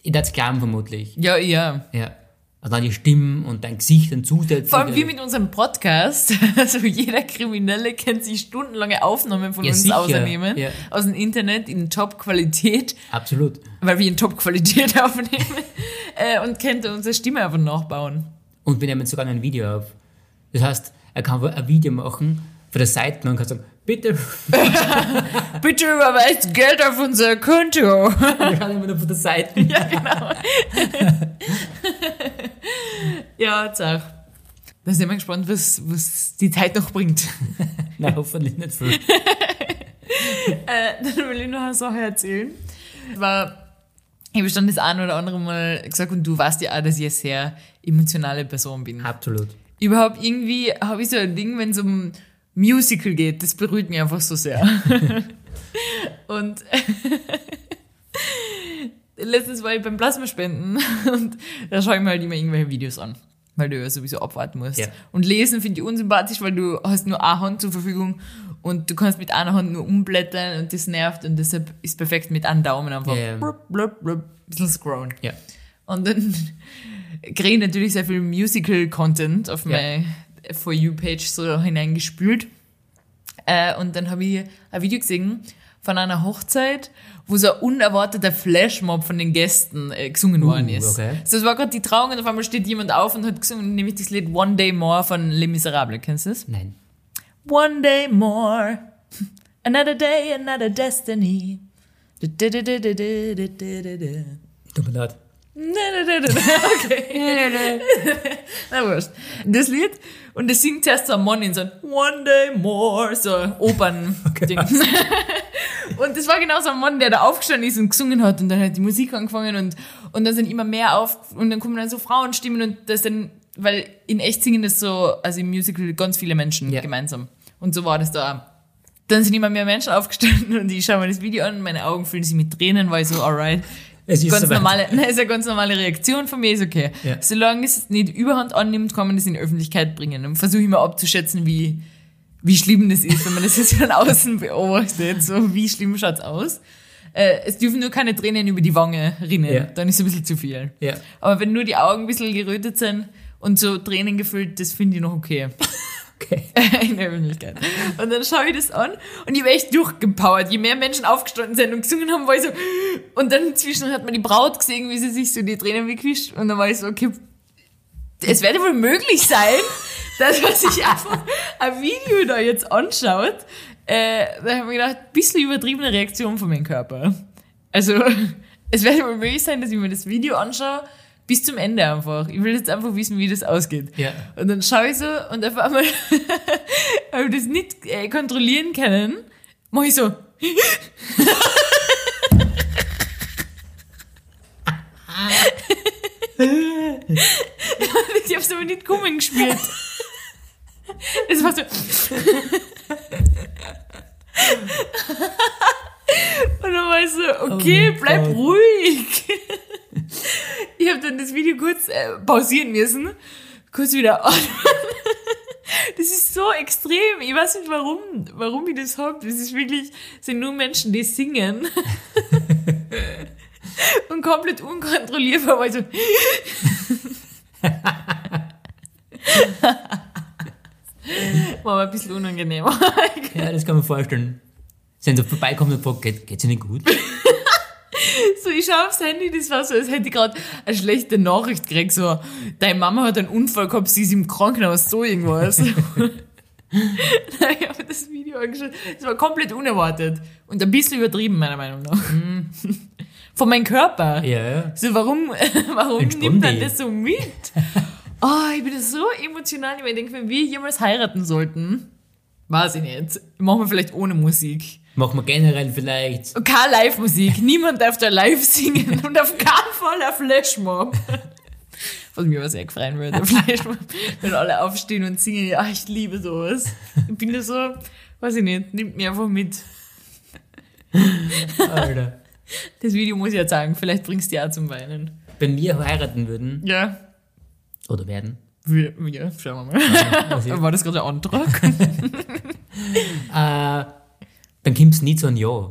ich darf es glauben vermutlich. Ja, ja. Ja. Also dann die Stimmen und dein Gesicht dann zusätzlich. Vor allem wie mit unserem Podcast. Also jeder Kriminelle kennt sich stundenlange Aufnahmen von Ja, uns ausnehmen. Ja. Aus dem Internet in Top-Qualität, Absolut. weil wir in Top-Qualität aufnehmen. äh, und kennt unsere Stimme einfach nachbauen. Und wir nehmen sogar ein Video auf. Das heißt, er kann ein Video machen für die Seiten und kann sagen, bitte, Bitte überweist Geld auf unser Konto. wir schauen immer nur von der Seite. Ja, genau. ja, sag. Da sind wir gespannt, was, was die Zeit noch bringt. Nein, hoffentlich nicht viel. Äh, dann will ich noch eine Sache erzählen. War, ich habe schon das ein oder andere Mal gesagt und du weißt ja auch, dass ich eine sehr emotionale Person bin. Absolut. Überhaupt irgendwie habe ich so ein Ding, wenn es um Musical geht, das berührt mich einfach so sehr. und letztens war ich beim Plasmaspenden und da schaue ich mir halt immer irgendwelche Videos an, weil du ja sowieso abwarten musst. Ja. Und lesen finde ich unsympathisch, weil du hast nur eine Hand zur Verfügung und du kannst mit einer Hand nur umblättern und das nervt und deshalb ist perfekt mit einem Daumen einfach Ja. blub, blub, blub, bisschen scrollen. Ja. Und dann kriege ich natürlich sehr viel Musical-Content auf Ja. meine For You-Page so hineingespült. Äh, und dann habe ich ein Video gesehen von einer Hochzeit, wo so ein unerwarteter Flashmob von den Gästen äh, gesungen uh, worden ist. Okay. So, es war gerade die Trauung und auf einmal steht jemand auf und hat gesungen, nämlich das Lied One Day More von Les Miserables. Kennst du das? Nein. One day more, another day, another destiny. Tut mir leid. Okay. Na wurscht. Das Lied, und das singt zuerst so ein Mann in so ein One Day More, so Opern-Ding. und das war genau so ein Mann, der da aufgestanden ist und gesungen hat und dann hat die Musik angefangen und, und dann sind immer mehr auf, und dann kommen dann so Frauenstimmen und das dann, weil in echt singen das so, also im Musical ganz viele Menschen Ja. gemeinsam. Und so war das da auch. Dann sind immer mehr Menschen aufgestanden und ich schaue mir das Video an, meine Augen füllen sich mit Tränen, weil ich so, alright, Es ist ganz soweit. normale, nein, ist eine ganz normale Reaktion von mir, ist okay. Ja. Solange es nicht überhand annimmt, kann man das in die Öffentlichkeit bringen. Und versuche immer abzuschätzen, wie, wie schlimm das ist, wenn man das jetzt von außen beobachtet. So, wie schlimm schaut's aus? Äh, es dürfen nur keine Tränen über die Wange rinnen. Ja. Dann ist es ein bisschen zu viel. Ja. Aber wenn nur die Augen ein bisschen gerötet sind und so Tränen gefüllt, das finde ich noch okay. Okay. in der Öffentlichkeit. Und dann schaue ich das an und ich habe echt durchgepowert. Je mehr Menschen aufgestanden sind und gesungen haben, war ich so, und dann zwischen hat man die Braut gesehen, wie sie sich so die Tränen wegwischt und dann war ich so, okay, es werde wohl möglich sein, dass man sich einfach ein Video da jetzt anschaut. Äh, da habe ich mir gedacht, ein bisschen übertriebene Reaktion von meinem Körper. Also, es werde wohl möglich sein, dass ich mir das Video anschaue, bis zum Ende einfach. Ich will jetzt einfach wissen, wie das ausgeht. Ja. Und dann schaue ich so und auf einmal, weil wir das nicht äh, kontrollieren können, mache ich so. ich hab's aber nicht kommen gespielt. Es war so. Und dann war ich so, okay, Oh bleib Gott. ruhig. Ich habe dann das Video kurz äh, pausieren müssen, kurz wieder an. Das ist so extrem. Ich weiß nicht warum, warum ich das hab. Das ist wirklich, sind nur Menschen, die singen. Und komplett unkontrollierbar, weil so. War aber ein bisschen unangenehm. Ja, das kann man vorstellen. Sind so vorbeikommen und fragt, geht, geht's Ihnen gut? So, ich schaue aufs Handy, das war so, als hätte ich gerade eine schlechte Nachricht gekriegt, so, deine Mama hat einen Unfall gehabt, sie ist im Krankenhaus, so irgendwas. ich habe das Video angeschaut, das war komplett unerwartet und ein bisschen übertrieben, meiner Meinung nach. Von meinem Körper. Ja, ja. So, warum, warum nimmt man dich. das so mit? Oh, ich bin so emotional, ich denke, wenn wir jemals heiraten sollten, weiß ich nicht, machen wir vielleicht ohne Musik. Machen wir generell vielleicht. Keine Live-Musik. Niemand darf da live singen und auf keinen Fall ein Flashmob. Was mir aber sehr gefreien würde, ein Flashmob. Wenn alle aufstehen und singen, ja, ich liebe sowas. Ich bin da so, weiß ich nicht, nimmt mir einfach mit. Alter. Das Video muss ich ja sagen, vielleicht bringst du ja zum Weinen. Wenn wir heiraten würden, Ja. oder werden, Wir- Ja, schauen wir mal. War das gerade ein Antrag? äh, dann kommt's nie zu einem Ja.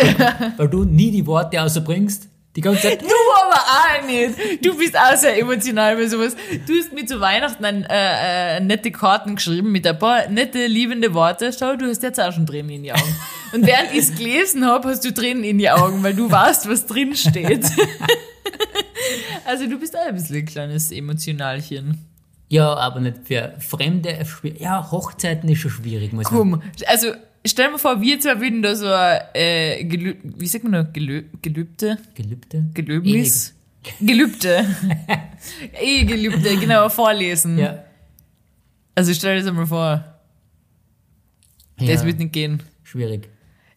Weil, weil du nie die Worte rausbringst, die ganze Zeit. Du aber auch nicht. Du bist auch sehr emotional bei sowas. Du hast mir zu Weihnachten ein, äh, äh, nette Karten geschrieben mit ein paar nette, liebende Worte. Schau, du hast jetzt auch schon Tränen in die Augen. Und während ich es gelesen habe, hast du Tränen in die Augen, weil du weißt, was drin steht. also du bist auch ein bisschen ein kleines Emotionalchen. Ja, aber nicht für Fremde. Ja, Hochzeiten ist schon schwierig, muss man Komm, also stell mal vor, wir zwei würden da so ein, äh, Gelü wie sagt man noch, Gelü Gelübde? Gelübde? Gelöbnis? Gelübde. Ehegelübde, genau, vorlesen. Ja. Also stell dir das mal vor. Das ja. wird nicht gehen. Schwierig.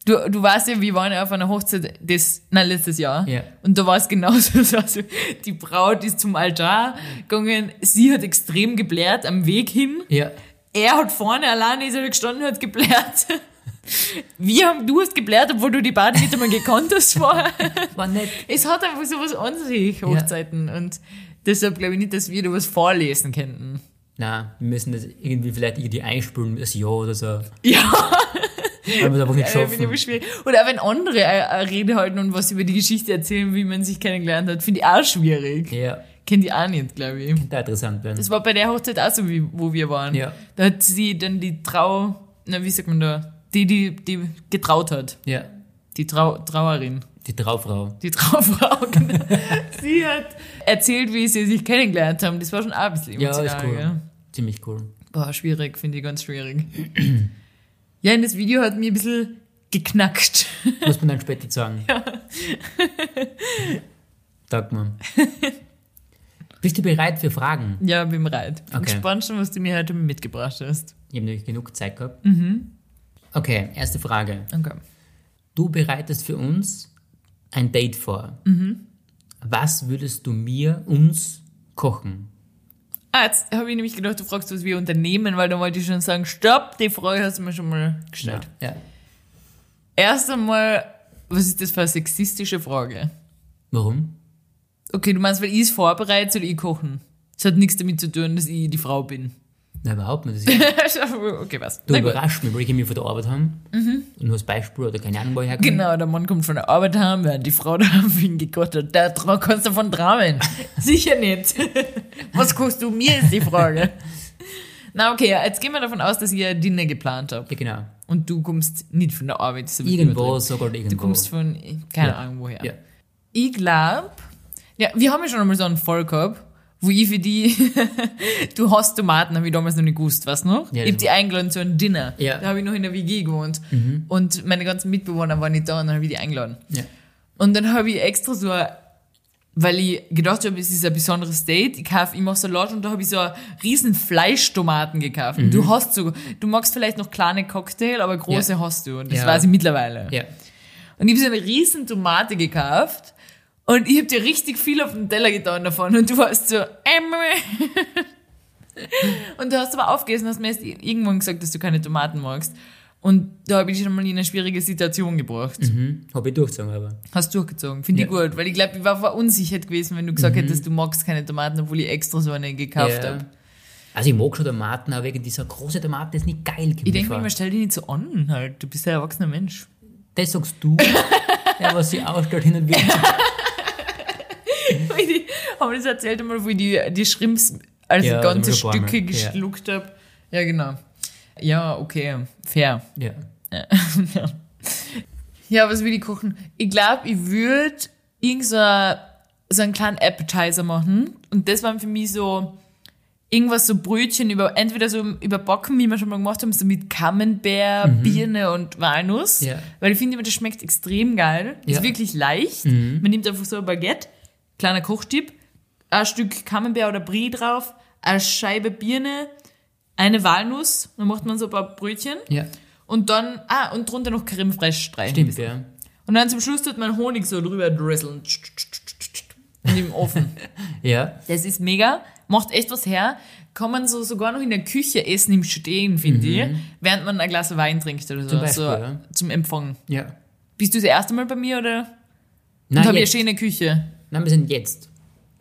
Du, du weißt ja, wir waren ja auf einer Hochzeit das, nein, letztes Jahr. Ja. Und da war es genauso. so, Also, die Braut ist zum Altar gegangen, sie hat extrem geblärt am Weg hin. Ja. Er hat vorne alleine ist er gestanden, hat geblärt. Wir haben, du hast geblärt, obwohl du die beiden nicht einmal gekannt hast vorher. War nett. Es hat einfach so was an sich, Hochzeiten. Und deshalb glaube ich nicht, dass wir da was vorlesen könnten. Na, wir müssen das irgendwie vielleicht irgendwie einspülen, das Ja oder so. Ja, Weil wir es einfach nicht äh, schaffen. Oder auch wenn andere eine, eine Rede halten und was über die Geschichte erzählen, wie man sich kennengelernt hat, finde ich auch schwierig. Ja, Kennt ich auch nicht, glaube ich. könnte interessant werden. Das war bei der Hochzeit auch so, wie, wo wir waren. Ja. Da hat sie dann die Trau, na, wie sagt man da, die, die, die getraut hat. Ja, Die Trau, Trauerin. die Traufrau. Die Traufrau, genau. sie hat erzählt, wie sie sich kennengelernt haben. Das war schon ein bisschen Ja, emotional. ist cool. gell? Ziemlich cool. Boah, schwierig, finde ich ganz schwierig. ja, in das Video hat mir ein bisschen geknackt. Muss man dann später sagen. Ja. Sag mal. Bist du bereit für Fragen? Ja, bin bereit. Bin Okay. gespannt schon, was du mir heute mitgebracht hast. Ich habe nämlich genug Zeit gehabt. Mhm. Okay, erste Frage. Okay. Du bereitest für uns ein Date vor. Mhm. Was würdest du mir, uns kochen? Ah, jetzt habe ich nämlich gedacht, du fragst, was wir unternehmen, weil dann wollte ich schon sagen, stopp, die Frage hast du mir schon mal gestellt. Ja. Erst einmal, was ist das für eine sexistische Frage? Warum? Okay, du meinst, weil ich es vorbereite, soll ich kochen? Das hat nichts damit zu tun, dass ich die Frau bin. Nein, überhaupt nicht. Okay, was? du überraschst mich, weil ich mich von der Arbeit haben und nur als Beispiel oder keine Ahnung, wo ich herkomme. Genau, der Mann kommt von der Arbeit heim, während die Frau da wegen gegottert. Da tra- kannst du davon träumen. Sicher nicht. Was kochst du mir, ist die Frage. Na okay, jetzt gehen wir davon aus, dass ihr Dinner geplant habt. Ja, genau. Und du kommst nicht von der Arbeit. bisschen Irgendwo, sogar irgendwo. Du kommst von, keine Ja. Ahnung woher. Ja. Ich glaube, ja, wir haben ja schon einmal so einen Fall gehabt, wo ich für die, du hast Tomaten, habe ich damals noch nicht gewusst, du noch? Ja, ich habe die eingeladen zu einem Dinner. Ja. Mhm. Da habe ich noch in der WG gewohnt. Und meine ganzen Mitbewohner waren nicht da und dann habe ich die eingeladen. Ja. Und dann habe ich extra so, weil ich gedacht habe, es ist ein besonderes Date, ich kaufe immer Salat und da habe ich so riesen Fleischtomaten gekauft. Mhm. du hast so, du magst vielleicht noch kleine Cocktail, aber große Ja. hast du. Und das weiß ich mittlerweile. Und ich habe so eine riesen Tomate gekauft und ich habe dir richtig viel auf den Teller getan davon und du warst so, ähm. und du hast aber aufgegessen, hast mir erst irgendwann gesagt, dass du keine Tomaten magst. Und da habe ich dich mal in eine schwierige Situation gebracht. Mhm. Habe ich durchgezogen, aber. Hast durchgezogen. Finde ich Ja. Mhm. gut, weil ich glaube, ich war verunsichert gewesen, wenn du gesagt hättest, du magst keine Tomaten, obwohl ich extra so eine gekauft Ja. habe. Also ich mag schon Tomaten, aber wegen dieser große Tomate ist nicht geil. Ich denke mir immer, stell dich nicht so an, halt. Du bist ja ein erwachsener Mensch. Das sagst du, der was sie ausstellt hin und wieder. Die, haben wir das erzählt einmal, wo ich die, die Shrimps als Ja, ganze Stücke Mal, ja. geschluckt habe. Ja, genau. Ja, okay. Fair. Ja. Ja, was will ich kochen? Ich glaube, ich würde irgend so, so einen kleinen Appetizer machen. Und das waren für mich so irgendwas so Brötchen über, entweder so überbacken, wie wir schon mal gemacht haben, so mit Camembert, Birne und Walnuss. Mhm. Ja. Weil ich finde, immer, das schmeckt extrem geil. Ja. Mhm. Ist wirklich leicht. Man nimmt einfach so ein Baguette, kleiner Kochtipp, ein Stück Camembert oder Brie drauf, eine Scheibe Birne, eine Walnuss, dann macht man so ein paar Brötchen. Ja. Und dann, ah, und drunter noch Creme fraiche streichen. Stimmt, ja. Und dann zum Schluss tut man Honig so drüber drisseln. Und im Ofen. Ja. Das ist mega. Macht echt was her. Kann man so sogar noch in der Küche essen im Stehen, finde ich. Während man ein Glas Wein trinkt oder so. Mhm. Zum Beispiel, so ja. Zum Empfang. Ja. Bist du das erste Mal bei mir oder? Und Nein, habe ich eine schöne Küche. Nein, wir sind jetzt.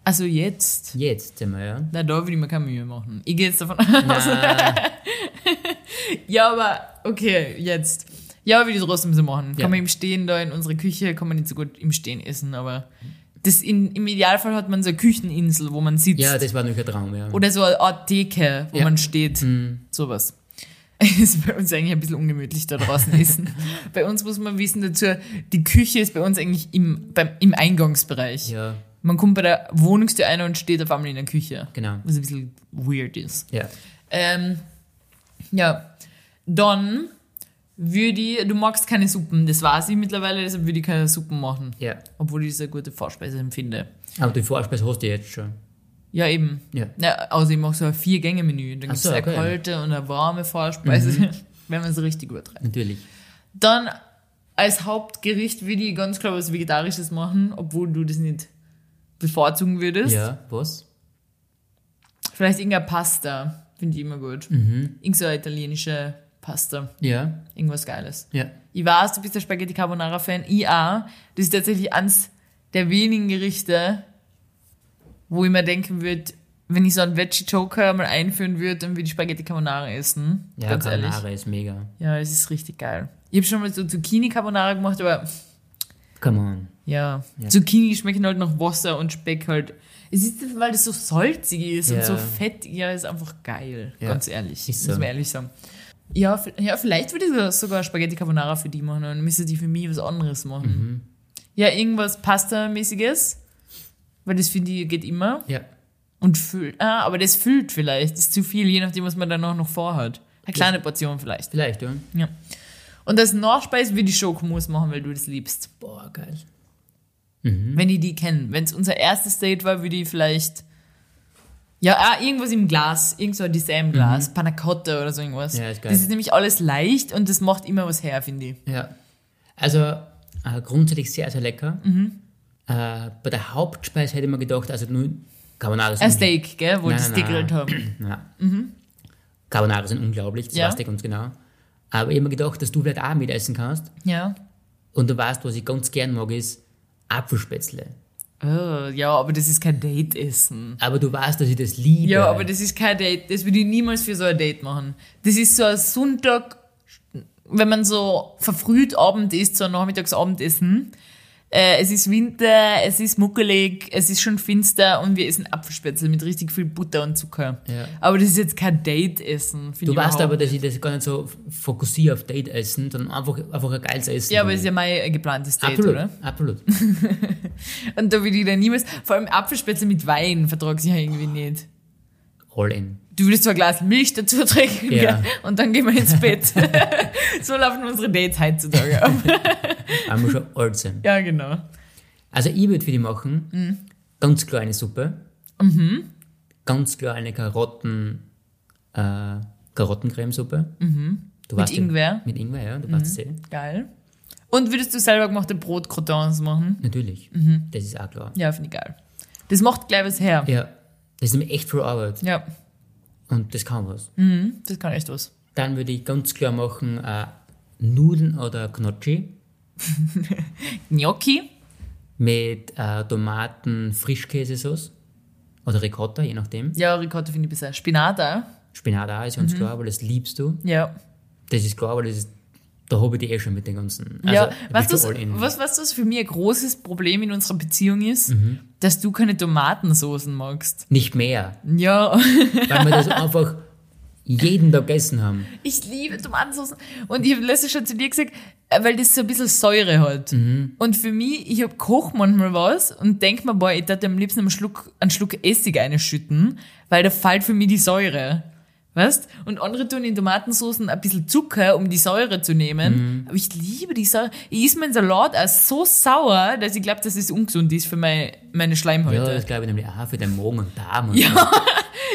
Also jetzt. Jetzt sind wir, ja. Na, da würde ich mir keine Mühe machen. Ich gehe jetzt davon aus. ja, aber okay, jetzt. Ja, würde ich trotzdem so machen. Kann Ja. man im Stehen da in unsere Küche, kann man nicht so gut im Stehen essen, aber das in, im Idealfall hat man so eine Kücheninsel, wo man sitzt. Ja, das war natürlich ein Traum, ja. Oder so eine Art Theke, wo Ja. man steht. Sowas. Ist bei uns eigentlich ein bisschen ungemütlich da draußen essen. bei uns muss man wissen dazu, die Küche ist bei uns eigentlich im, beim, im Eingangsbereich. Ja, Man kommt bei der Wohnungstür ein und steht auf einmal in der Küche. genau. Was ein bisschen weird ist. Ja. Ähm, ja, dann würde ich, du magst keine Suppen, das weiß ich mittlerweile, deshalb würde ich keine Suppen machen. Ja. Obwohl ich das eine gute Vorspeise empfinde. Aber die Vorspeise hast du jetzt schon. Ja, eben. Ja. Ja, außer ich mache so ein Vier-Gänge-Menü. Dann gibt es so, eine okay. Mhm. kalte und eine warme Vorspeise, wenn man es richtig übertreibt. Natürlich. Dann als Hauptgericht würde ich ganz klar was Vegetarisches machen, obwohl du das nicht bevorzugen würdest. Ja, was? Vielleicht irgendeine Pasta, finde ich immer gut. Mhm. Irgend so eine italienische Pasta. Ja, Irgendwas Geiles. ja. Ich weiß, du bist der Spaghetti Carbonara-Fan. Ich auch. Das ist tatsächlich eins der wenigen Gerichte, wo ich mir denken würde, wenn ich so einen Veggie Joker mal einführen würde, dann würde ich Spaghetti Carbonara essen. Ja, ganz Carbonara ehrlich. ist mega. Ja, es ist richtig geil. Ich habe schon mal so Zucchini Carbonara gemacht, aber Come on. ja, Ja. Zucchini schmecken halt nach Wasser und Speck halt. Es ist, weil das so salzig ist und Ja. so fett. Ja, ist einfach geil. Ja. Ganz ehrlich. Ist Muss so. man ehrlich sagen. Ja, ja, vielleicht würde ich sogar Spaghetti Carbonara für die machen und müsste die für mich was anderes machen. Mhm. Ja, irgendwas Pasta-mäßiges. Weil das finde ich geht immer. Ja. Und füllt. Ah, aber das füllt vielleicht. Ist zu viel, je nachdem, was man dann auch noch vorhat. Eine kleine Portion vielleicht. Vielleicht, ja. Ja. Und als Nachspeis würde ich Schokomus machen, weil du das liebst. Boah, geil. Wenn ich die kenne. Wenn es unser erstes Date war, würde ich vielleicht. Ja, ah, irgendwas im Glas. Irgend so ein Design-Glas. Panna Cotta oder so irgendwas. Mhm. Ja, ist geil. Das ist nämlich alles leicht und das macht immer was her, finde ich. Ja. Also, äh, grundsätzlich sehr, sehr lecker. Mhm. Äh, bei der Hauptspeise hätte ich mir gedacht, also nur Carbonara Ein sind Steak, gell, wo Nein, die das nein, gegrillt nein. haben. Ja. Carbonara sind unglaublich, das Ja. weißt du ganz genau. Aber ich habe mir gedacht, dass du vielleicht auch mitessen kannst. Ja. Und du weißt, was ich ganz gern mag, ist Apfelspätzle. Oh, ja, aber das ist kein Date-Essen. Aber du weißt, dass ich das liebe. Ja, aber das ist kein Date. Das würde ich niemals für so ein Date machen. Das ist so ein Sonntag, wenn man so verfrüht Abend isst, so ein Nachmittagsabendessen. Äh, es ist Winter, es ist muckelig, es ist schon finster und wir essen Apfelspätzle mit richtig viel Butter und Zucker. Ja. Aber das ist jetzt kein Date-Essen. Du weißt aber, dass ich das gar nicht so fokussiere auf Date-Essen, sondern einfach, einfach ein geiles Essen. Ja, aber es ist ja mein geplantes Date, absolut, oder? absolut. Und da will ich dann niemals, vor allem Apfelspätzle mit Wein vertrag ich ja irgendwie nicht. All in. Du würdest zwar ein Glas Milch dazu trinken Ja. und dann gehen wir ins Bett. so laufen unsere Dates heutzutage ab. Einmal schon alt sein. ja, genau. Also ich würde für die machen, Mhm. ganz klar eine Suppe, ganz klar eine Karotten, äh, Karottencremesuppe. Du Mhm. Mit weißt ja- Ingwer? Mhm. mit Ingwer, ja, du weißt es eh. Geil. Und würdest du selber gemachte Brotcroutons machen? Natürlich, Mhm. das ist auch klar. Ja, finde ich geil. Das macht gleich was her. Ja, das ist nämlich echt viel Arbeit Ja, und das kann was. mhm, das kann echt was. Dann würde ich ganz klar machen, äh, Nudeln oder Gnocchi Gnocchi? mit äh, Tomaten, Frischkäsesauce oder Ricotta, je nachdem. Ja, Ricotta finde ich besser. Spinat auch? Spinat auch, ist Mhm. ganz klar, weil das liebst du. Ja. Das ist klar, weil das ist, da habe ich die eh schon mit den ganzen. ja, da weißt du, was, was für mich ein großes Problem in unserer Beziehung ist? Mhm. Dass du keine Tomatensoßen magst. Nicht mehr, Ja. weil wir das einfach jeden Tag gegessen haben. Ich liebe Tomatensoßen. Und ich habe letztens schon zu dir gesagt, äh, weil das so ein bisschen Säure hat. Und für mich, ich hab koch manchmal was und denk mir, boah, ich würde am liebsten einen Schluck, einen Schluck Essig einschütten, weil da fällt für mich die Säure. Weißt? Und andere tun in Tomatensoßen ein bisschen Zucker, um die Säure zu nehmen. Aber ich liebe die Säure. Ich esse meinen Salat auch so sauer, dass ich glaube, dass es ungesund ist für meine, meine Ja, Schleimhäute. das glaube ich nämlich auch für den Magen und Darm. Und Ja.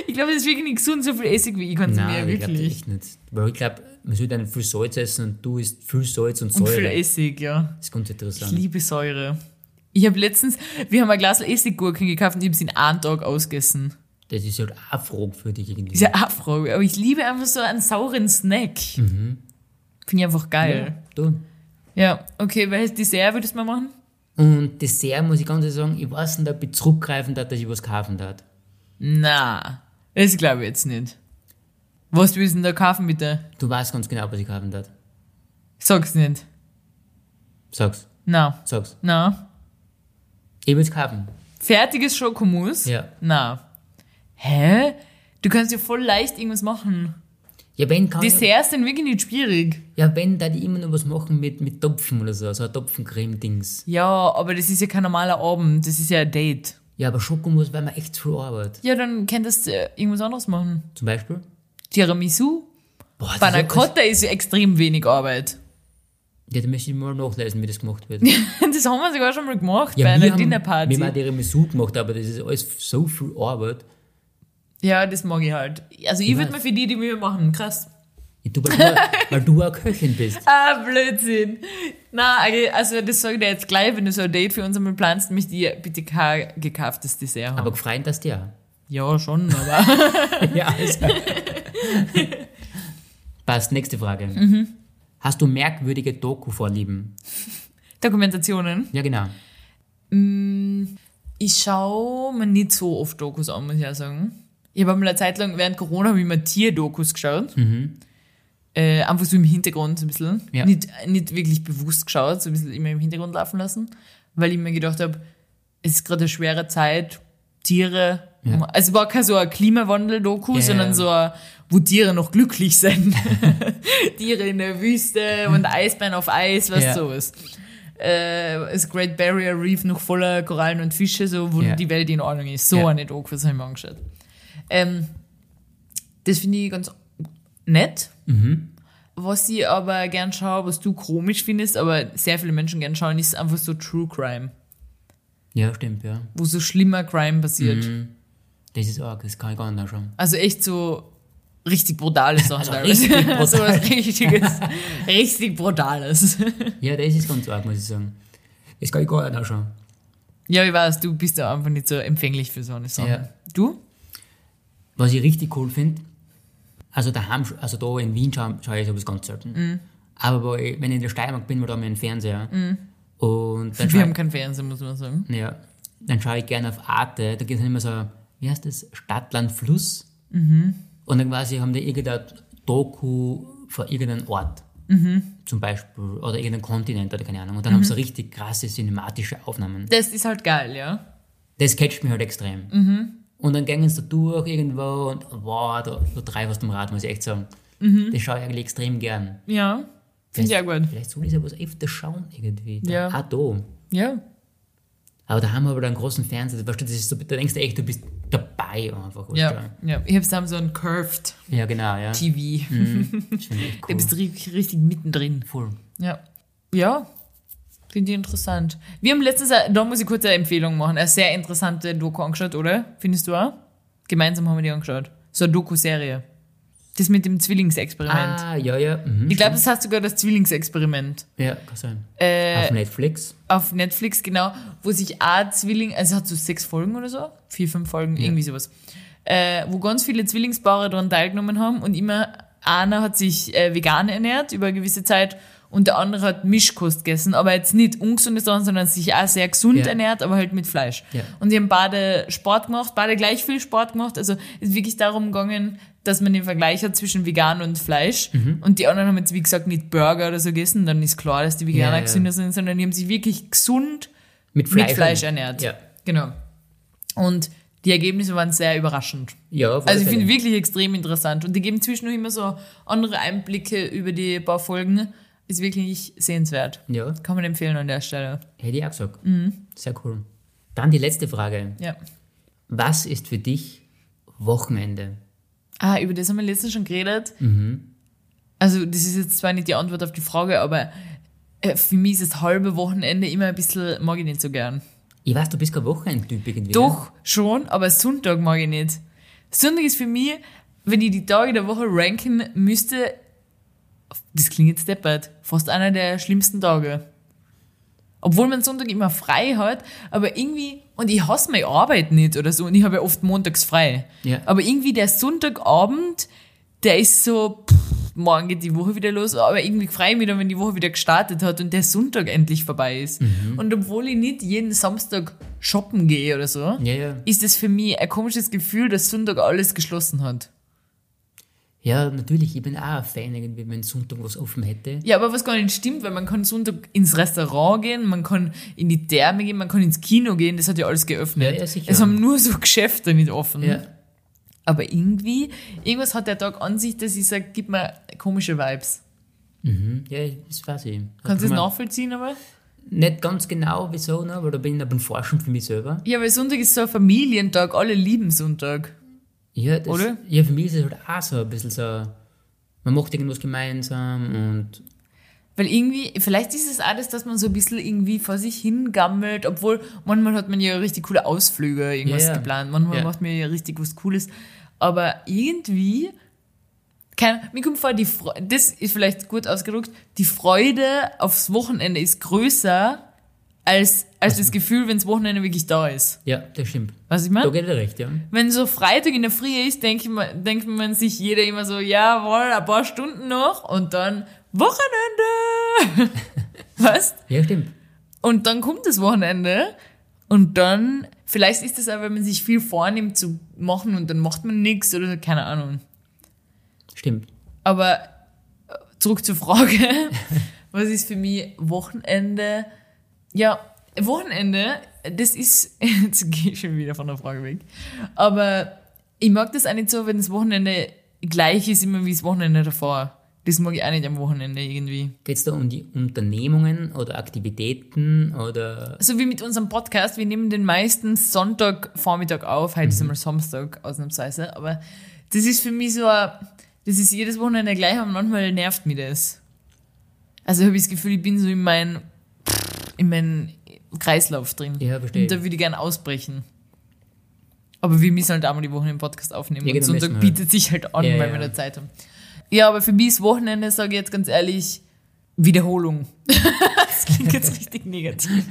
Ich glaube, das ist wirklich nicht gesund, so viel Essig wie ich konsumiere. Nein, ich glaube wirklich. nicht. Weil ich glaube, man sollte nicht viel Salz essen und du isst viel Salz und Und viel Säure. Essig, ja. Das ist ganz Ich interessant. liebe Säure. Ich habe letztens, wir haben ein Glas Essiggurken gekauft und ich habe sie in einem Tag ausgegessen. Das ist halt auch dich irgendwie. Ist ja auch Frage, aber ich liebe einfach so einen sauren Snack. Finde ich einfach geil. Du. Ja, okay, welches Dessert würdest du mal machen? Und Dessert muss ich ganz ehrlich sagen, ich weiß nicht, ob ich zurückgreifen darf, dass ich was kaufen darf. Na, das glaube ich jetzt nicht. Was willst du denn da kaufen, bitte? Du weißt ganz genau, was ich kaufen darf. Sag's nicht. Sag's, Na, sag's. na. Ich will's kaufen. Fertiges Schokomus? Ja. Na. Hä? Du kannst ja voll leicht irgendwas machen. Ja, wenn kann ich, Desserts sind wirklich nicht schwierig. Ja, wenn, da die immer noch was machen mit, mit Topfen oder so, so ein Topfencreme-Dings. Ja, aber das ist ja kein normaler Abend, das ist ja ein Date. Ja, aber Schokomus wäre mir echt zu viel Arbeit. Ja, dann könntest du äh, irgendwas anderes machen. Zum Beispiel? Tiramisu? Boah, Panna ist- Cotta ist ja extrem wenig Arbeit. Ja, da möchte ich mal nachlesen, wie das gemacht wird. Das haben wir sogar schon mal gemacht bei Ja, einer wir haben, wir Dinnerparty. haben auch Tiramisu gemacht, aber das ist alles so viel Arbeit. Ja, das mag ich halt. Also ich würde mir für die die Mühe machen, krass. Ja, du, weil, du, weil du auch Köchin bist. Ah, Blödsinn. Na, also das sage ich dir jetzt gleich, wenn du so ein Date für uns einmal planst, möchte ich bitte kein gekauftes Dessert haben. Aber gefreut dass dir ja, schon, aber... Ja, alles klar. Passt, nächste Frage. Mhm. Hast du merkwürdige Doku-Vorlieben? Dokumentationen. Ja, genau. Ich schaue mir nicht so oft Dokus an, muss ich auch sagen. Ich habe mal eine Zeit lang, während Corona, habe ich mir Tierdokus geschaut. Äh, einfach so im Hintergrund so ein bisschen. Ja. Nicht, nicht wirklich bewusst geschaut, so ein bisschen immer im Hintergrund laufen lassen. Weil ich mir gedacht habe, es ist gerade eine schwere Zeit, Tiere. Ja. Also es war kein so ein Klimawandel-Doku, Ja, sondern so ein, wo Tiere noch glücklich sind. Tiere in der Wüste und Eisbein auf Eis, was Ja. sowas. Äh, das Great Barrier Reef noch voller Korallen und Fische, so, wo Ja. die Welt in Ordnung ist. So eine Doku, das habe ich mir angeschaut. Ähm, das finde ich ganz nett. Mhm. Was ich aber gern schaue, was du komisch findest, aber sehr viele Menschen gern schauen, ist einfach so True Crime, Ja, stimmt, ja. wo so schlimmer Crime passiert. Mhm. Das ist arg, das kann ich gar nicht anschauen. Also echt so richtig brutale Sachen. Also richtig brutal. so was richtiges, richtig brutales. Ja, das ist ganz arg, muss ich sagen. Das kann ich gar nicht anschauen. Ja, ich weiß, du bist ja einfach nicht so empfänglich für so eine Sache. Ja. Du? Was ich richtig cool finde, also daheim, also da in Wien schaue, schaue ich sowas ganz selten. Mhm. Aber ich, wenn ich in der Steiermark bin, da haben wir einen Fernseher. Und dann Wir haben keinen Fernseher, muss man sagen. ja, dann schaue ich gerne auf Arte, da geht es immer so, wie heißt das, Stadt, Land, Fluss. Und dann quasi haben die irgendein Doku von irgendeinem Ort. Zum Beispiel, oder irgendeinem Kontinent oder keine Ahnung. Und dann haben sie so richtig krasse cinematische Aufnahmen. Das ist halt geil, ja. Das catcht mich halt extrem. Und dann gehen sie da durch irgendwo und wow, da, da drei was dem Rad, muss ich echt sagen. Das schaue ich eigentlich extrem gern. Ja, finde ich auch gut. Vielleicht soll ich ja was öfter schauen irgendwie. Da, Ja. Auch da. Ja, Aber da haben wir aber einen großen Fernseher. Weißt du, das ist so, da denkst du echt, du bist dabei einfach. ja, ja. Ich hab's da so ein Curved ja genau, ja. TV. Da cool. bist du richtig, richtig mittendrin. Voll. Ja. Ja. Finde ich interessant. Wir haben letztens, da muss ich kurz eine Empfehlung machen, eine sehr interessante Doku angeschaut, oder? Findest du auch? Gemeinsam haben wir die angeschaut. So eine Doku-Serie. Das mit dem Zwillingsexperiment. Ah, ja, ja. Mhm. Ich glaube, das heißt sogar das Zwillingsexperiment. Ja, kann sein. Äh, Auf Netflix. auf Netflix, genau, wo sich auch Zwilling, also es hat so sechs Folgen oder so, vier, fünf Folgen, irgendwie sowas, äh, wo ganz viele Zwillingspaare daran teilgenommen haben und immer einer hat sich äh, vegan ernährt über eine gewisse Zeit und der andere hat Mischkost gegessen, aber jetzt nicht ungesunde Sachen, sondern sich auch sehr gesund Ja. ernährt, aber halt mit Fleisch. Ja. Und die haben beide Sport gemacht, beide gleich viel Sport gemacht, also es ist wirklich darum gegangen, dass man den Vergleich hat zwischen vegan und Fleisch. Mhm. Und die anderen haben jetzt, wie gesagt, nicht Burger oder so gegessen, dann ist klar, dass die Veganer Ja, gesünder sind, sondern die haben sich wirklich gesund Mit Fleisch. mit Fleisch ernährt. Ja. Genau. Und die Ergebnisse waren sehr überraschend. Ja, Also ich finde wirklich extrem interessant. Und die geben zwischendurch immer so andere Einblicke über die paar Folgen. Ist wirklich sehenswert. Ja, Kann man empfehlen an der Stelle. hätte ich auch gesagt. Mhm. Sehr cool. Dann die letzte Frage. Ja. Was ist für dich Wochenende? Ah, über das haben wir letztens schon geredet. Mhm. Also, das ist jetzt zwar nicht die Antwort auf die Frage, aber äh, für mich ist das halbe Wochenende immer ein bisschen, mag ich nicht so gern. Ich weiß, du bist kein Wochenendtyp irgendwie. Doch, schon, aber Sonntag mag ich nicht. Sonntag ist für mich, wenn ich die Tage der Woche ranken müsste, das klingt jetzt deppert, fast einer der schlimmsten Tage. Obwohl man Sonntag immer frei hat, aber irgendwie, und ich hasse meine Arbeit nicht oder so, und ich habe ja oft montags frei. Ja. Aber irgendwie der Sonntagabend, der ist so, pff, morgen geht die Woche wieder los, aber irgendwie freue ich mich dann, wenn die Woche wieder gestartet hat und der Sonntag endlich vorbei ist. Mhm. Und obwohl ich nicht jeden Samstag shoppen gehe oder so, Ja, ja. ist es für mich ein komisches Gefühl, dass Sonntag alles geschlossen hat. Ja, natürlich. Ich bin auch ein Fan, irgendwie, wenn Sonntag was offen hätte. Ja, aber was gar nicht stimmt, weil man kann Sonntag ins Restaurant gehen, man kann in die Therme gehen, man kann ins Kino gehen, das hat ja alles geöffnet. Ja, ja, sicher. es haben nur so Geschäfte nicht offen. Ja. Aber irgendwie, irgendwas hat der Tag an sich, dass ich sage, gib mir komische Vibes. Mhm. Ja, das weiß ich. Kannst du das nachvollziehen aber? Nicht ganz genau, wieso, ne? weil da bin ich noch beim Forschen für mich selber. Ja, weil Sonntag ist so ein Familientag, alle lieben Sonntag. Ja, das, Oder? Ja, für mich ist es halt auch so ein bisschen so, man macht irgendwas gemeinsam und Weil irgendwie, vielleicht ist es alles, dass man so ein bisschen irgendwie vor sich hingammelt, obwohl manchmal hat man ja richtig coole Ausflüge, irgendwas Ja, ja. geplant, manchmal Ja. macht man ja richtig was Cooles. Aber irgendwie, kein, mir kommt vor, die Fre das ist vielleicht gut ausgedrückt, die Freude aufs Wochenende ist größer als, als das Gefühl, wenn das Wochenende wirklich da ist. ja, das stimmt. Was ich Da meine? geht er recht, ja. Wenn so Freitag in der Früh ist, denkt man, denkt man sich jeder immer so, jawohl, ein paar Stunden noch und dann Wochenende. Was? Ja, stimmt. Und dann kommt das Wochenende und dann, vielleicht ist das auch, wenn man sich viel vornimmt zu machen und dann macht man nichts oder keine Ahnung. Stimmt. Aber äh, zurück zur Frage, was ist für mich Wochenende? Ja, Wochenende, das ist, jetzt gehe ich schon wieder von der Frage weg, aber ich mag das auch nicht so, wenn das Wochenende gleich ist immer wie das Wochenende davor. Das mag ich auch nicht am Wochenende irgendwie. Geht es da um die Unternehmungen oder Aktivitäten oder So wie mit unserem Podcast, wir nehmen den meistens Sonntagvormittag auf, heute ist einmal Samstag ausnahmsweise, aber das ist für mich so, ein, das ist jedes Wochenende gleich und manchmal nervt mich das. Also habe ich das Gefühl, ich bin so in mein, in mein Kreislauf drin. Ja, verstehe. Und da würde ich gerne ausbrechen. Aber wir müssen halt einmal die Woche den Podcast aufnehmen Ja, und Sonntag wir. bietet sich halt an, Ja, weil ja. wir da Zeit haben. Ja, aber für mich ist Wochenende, sage ich jetzt ganz ehrlich, Wiederholung. das klingt jetzt richtig negativ.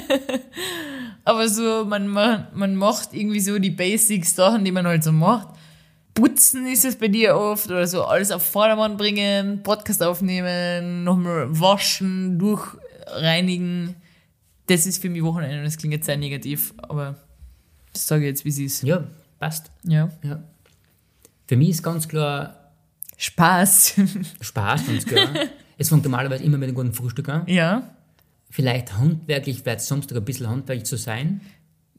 aber so, man, ma- man macht irgendwie so die Basics-Sachen, die man halt so macht. Putzen ist es bei dir oft oder so alles auf Vordermann bringen, Podcast aufnehmen, nochmal waschen, durchreinigen. Das ist für mich Wochenende und das klingt jetzt sehr negativ, aber das sage ich jetzt, wie es ist. Ja, passt. Ja. Ja. Für mich ist ganz klar Spaß. Spaß, ganz klar. es fängt normalerweise immer mit einem guten Frühstück an. ja. Vielleicht handwerklich, vielleicht Samstag ein bisschen handwerklich zu sein.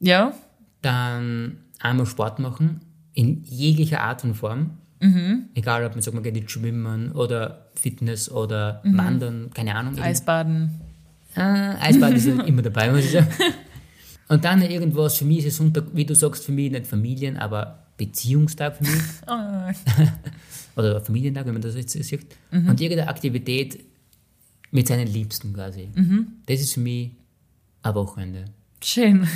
Ja. Dann einmal Sport machen, in jeglicher Art und Form. Mhm. Egal, ob man sagt, man geht jetzt schwimmen oder Fitness oder wandern, keine Ahnung. Eisbaden. Ah, Eisbad ist immer dabei, muss ich sagen. Und dann irgendwas, für mich ist es Sonntag, wie du sagst, für mich nicht Familien, aber Beziehungstag für mich. Oh. Oder Familientag, wenn man das jetzt so sieht. Und irgendeine Aktivität mit seinen Liebsten quasi. Das ist für mich ein Wochenende. Schön.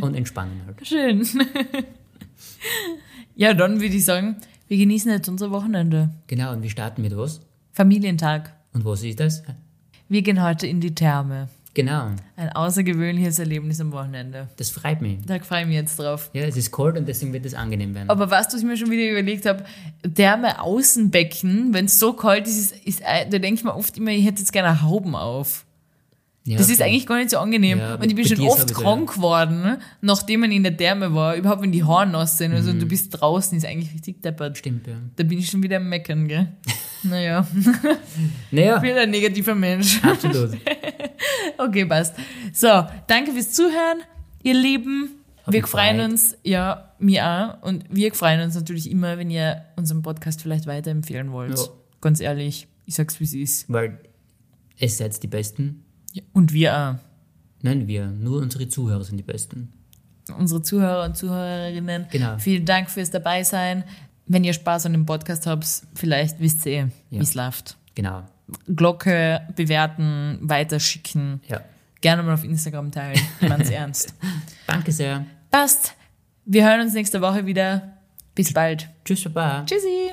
Und entspannen halt. Schön. ja, dann würde ich sagen, wir genießen jetzt unser Wochenende. Genau, und wir starten mit was? Familientag. Und was ist das? Wir gehen heute in die Therme. Genau, Ein außergewöhnliches Erlebnis am Wochenende. das freut mich. Da freue ich mich jetzt drauf. Ja, es ist kalt und deswegen wird es angenehm werden. Aber du, was ich mir schon wieder überlegt habe? Therme Außenbecken, wenn es so kalt ist, ist, ist äh, da denke ich mir oft immer, ich hätte jetzt gerne Hauben auf. Ja, Das ist eigentlich gar nicht so angenehm. Ja, und ich bin schon oft krank geworden, nachdem man in der Therme war. Überhaupt, wenn die Haare nass sind. Also du bist draußen, ist eigentlich richtig deppert. Stimmt, ja. Da bin ich schon wieder am Meckern, gell? Naja, Naja, ich bin ein negativer Mensch. absolut. Okay, passt. So, danke fürs Zuhören, ihr Lieben. Hat wir freuen gefreut. uns, ja, mir auch. Und wir freuen uns natürlich immer, wenn ihr unseren Podcast vielleicht weiterempfehlen wollt. Ja. Ganz ehrlich, ich sag's, wie es ist. Weil es seid die Besten. Ja. Und wir auch. Nein, wir. Nur unsere Zuhörer sind die Besten. Unsere Zuhörer und Zuhörerinnen, Genau. vielen Dank fürs Dabeisein. Wenn ihr Spaß an dem Podcast habt, vielleicht wisst ihr, wie Ja. es läuft. Genau. Glocke bewerten, weiterschicken. Ja. Gerne mal auf Instagram teilen. Mein's ernst. Danke sehr. Passt. Wir hören uns nächste Woche wieder. Bis bald. Tschüss, Baba. Tschüssi.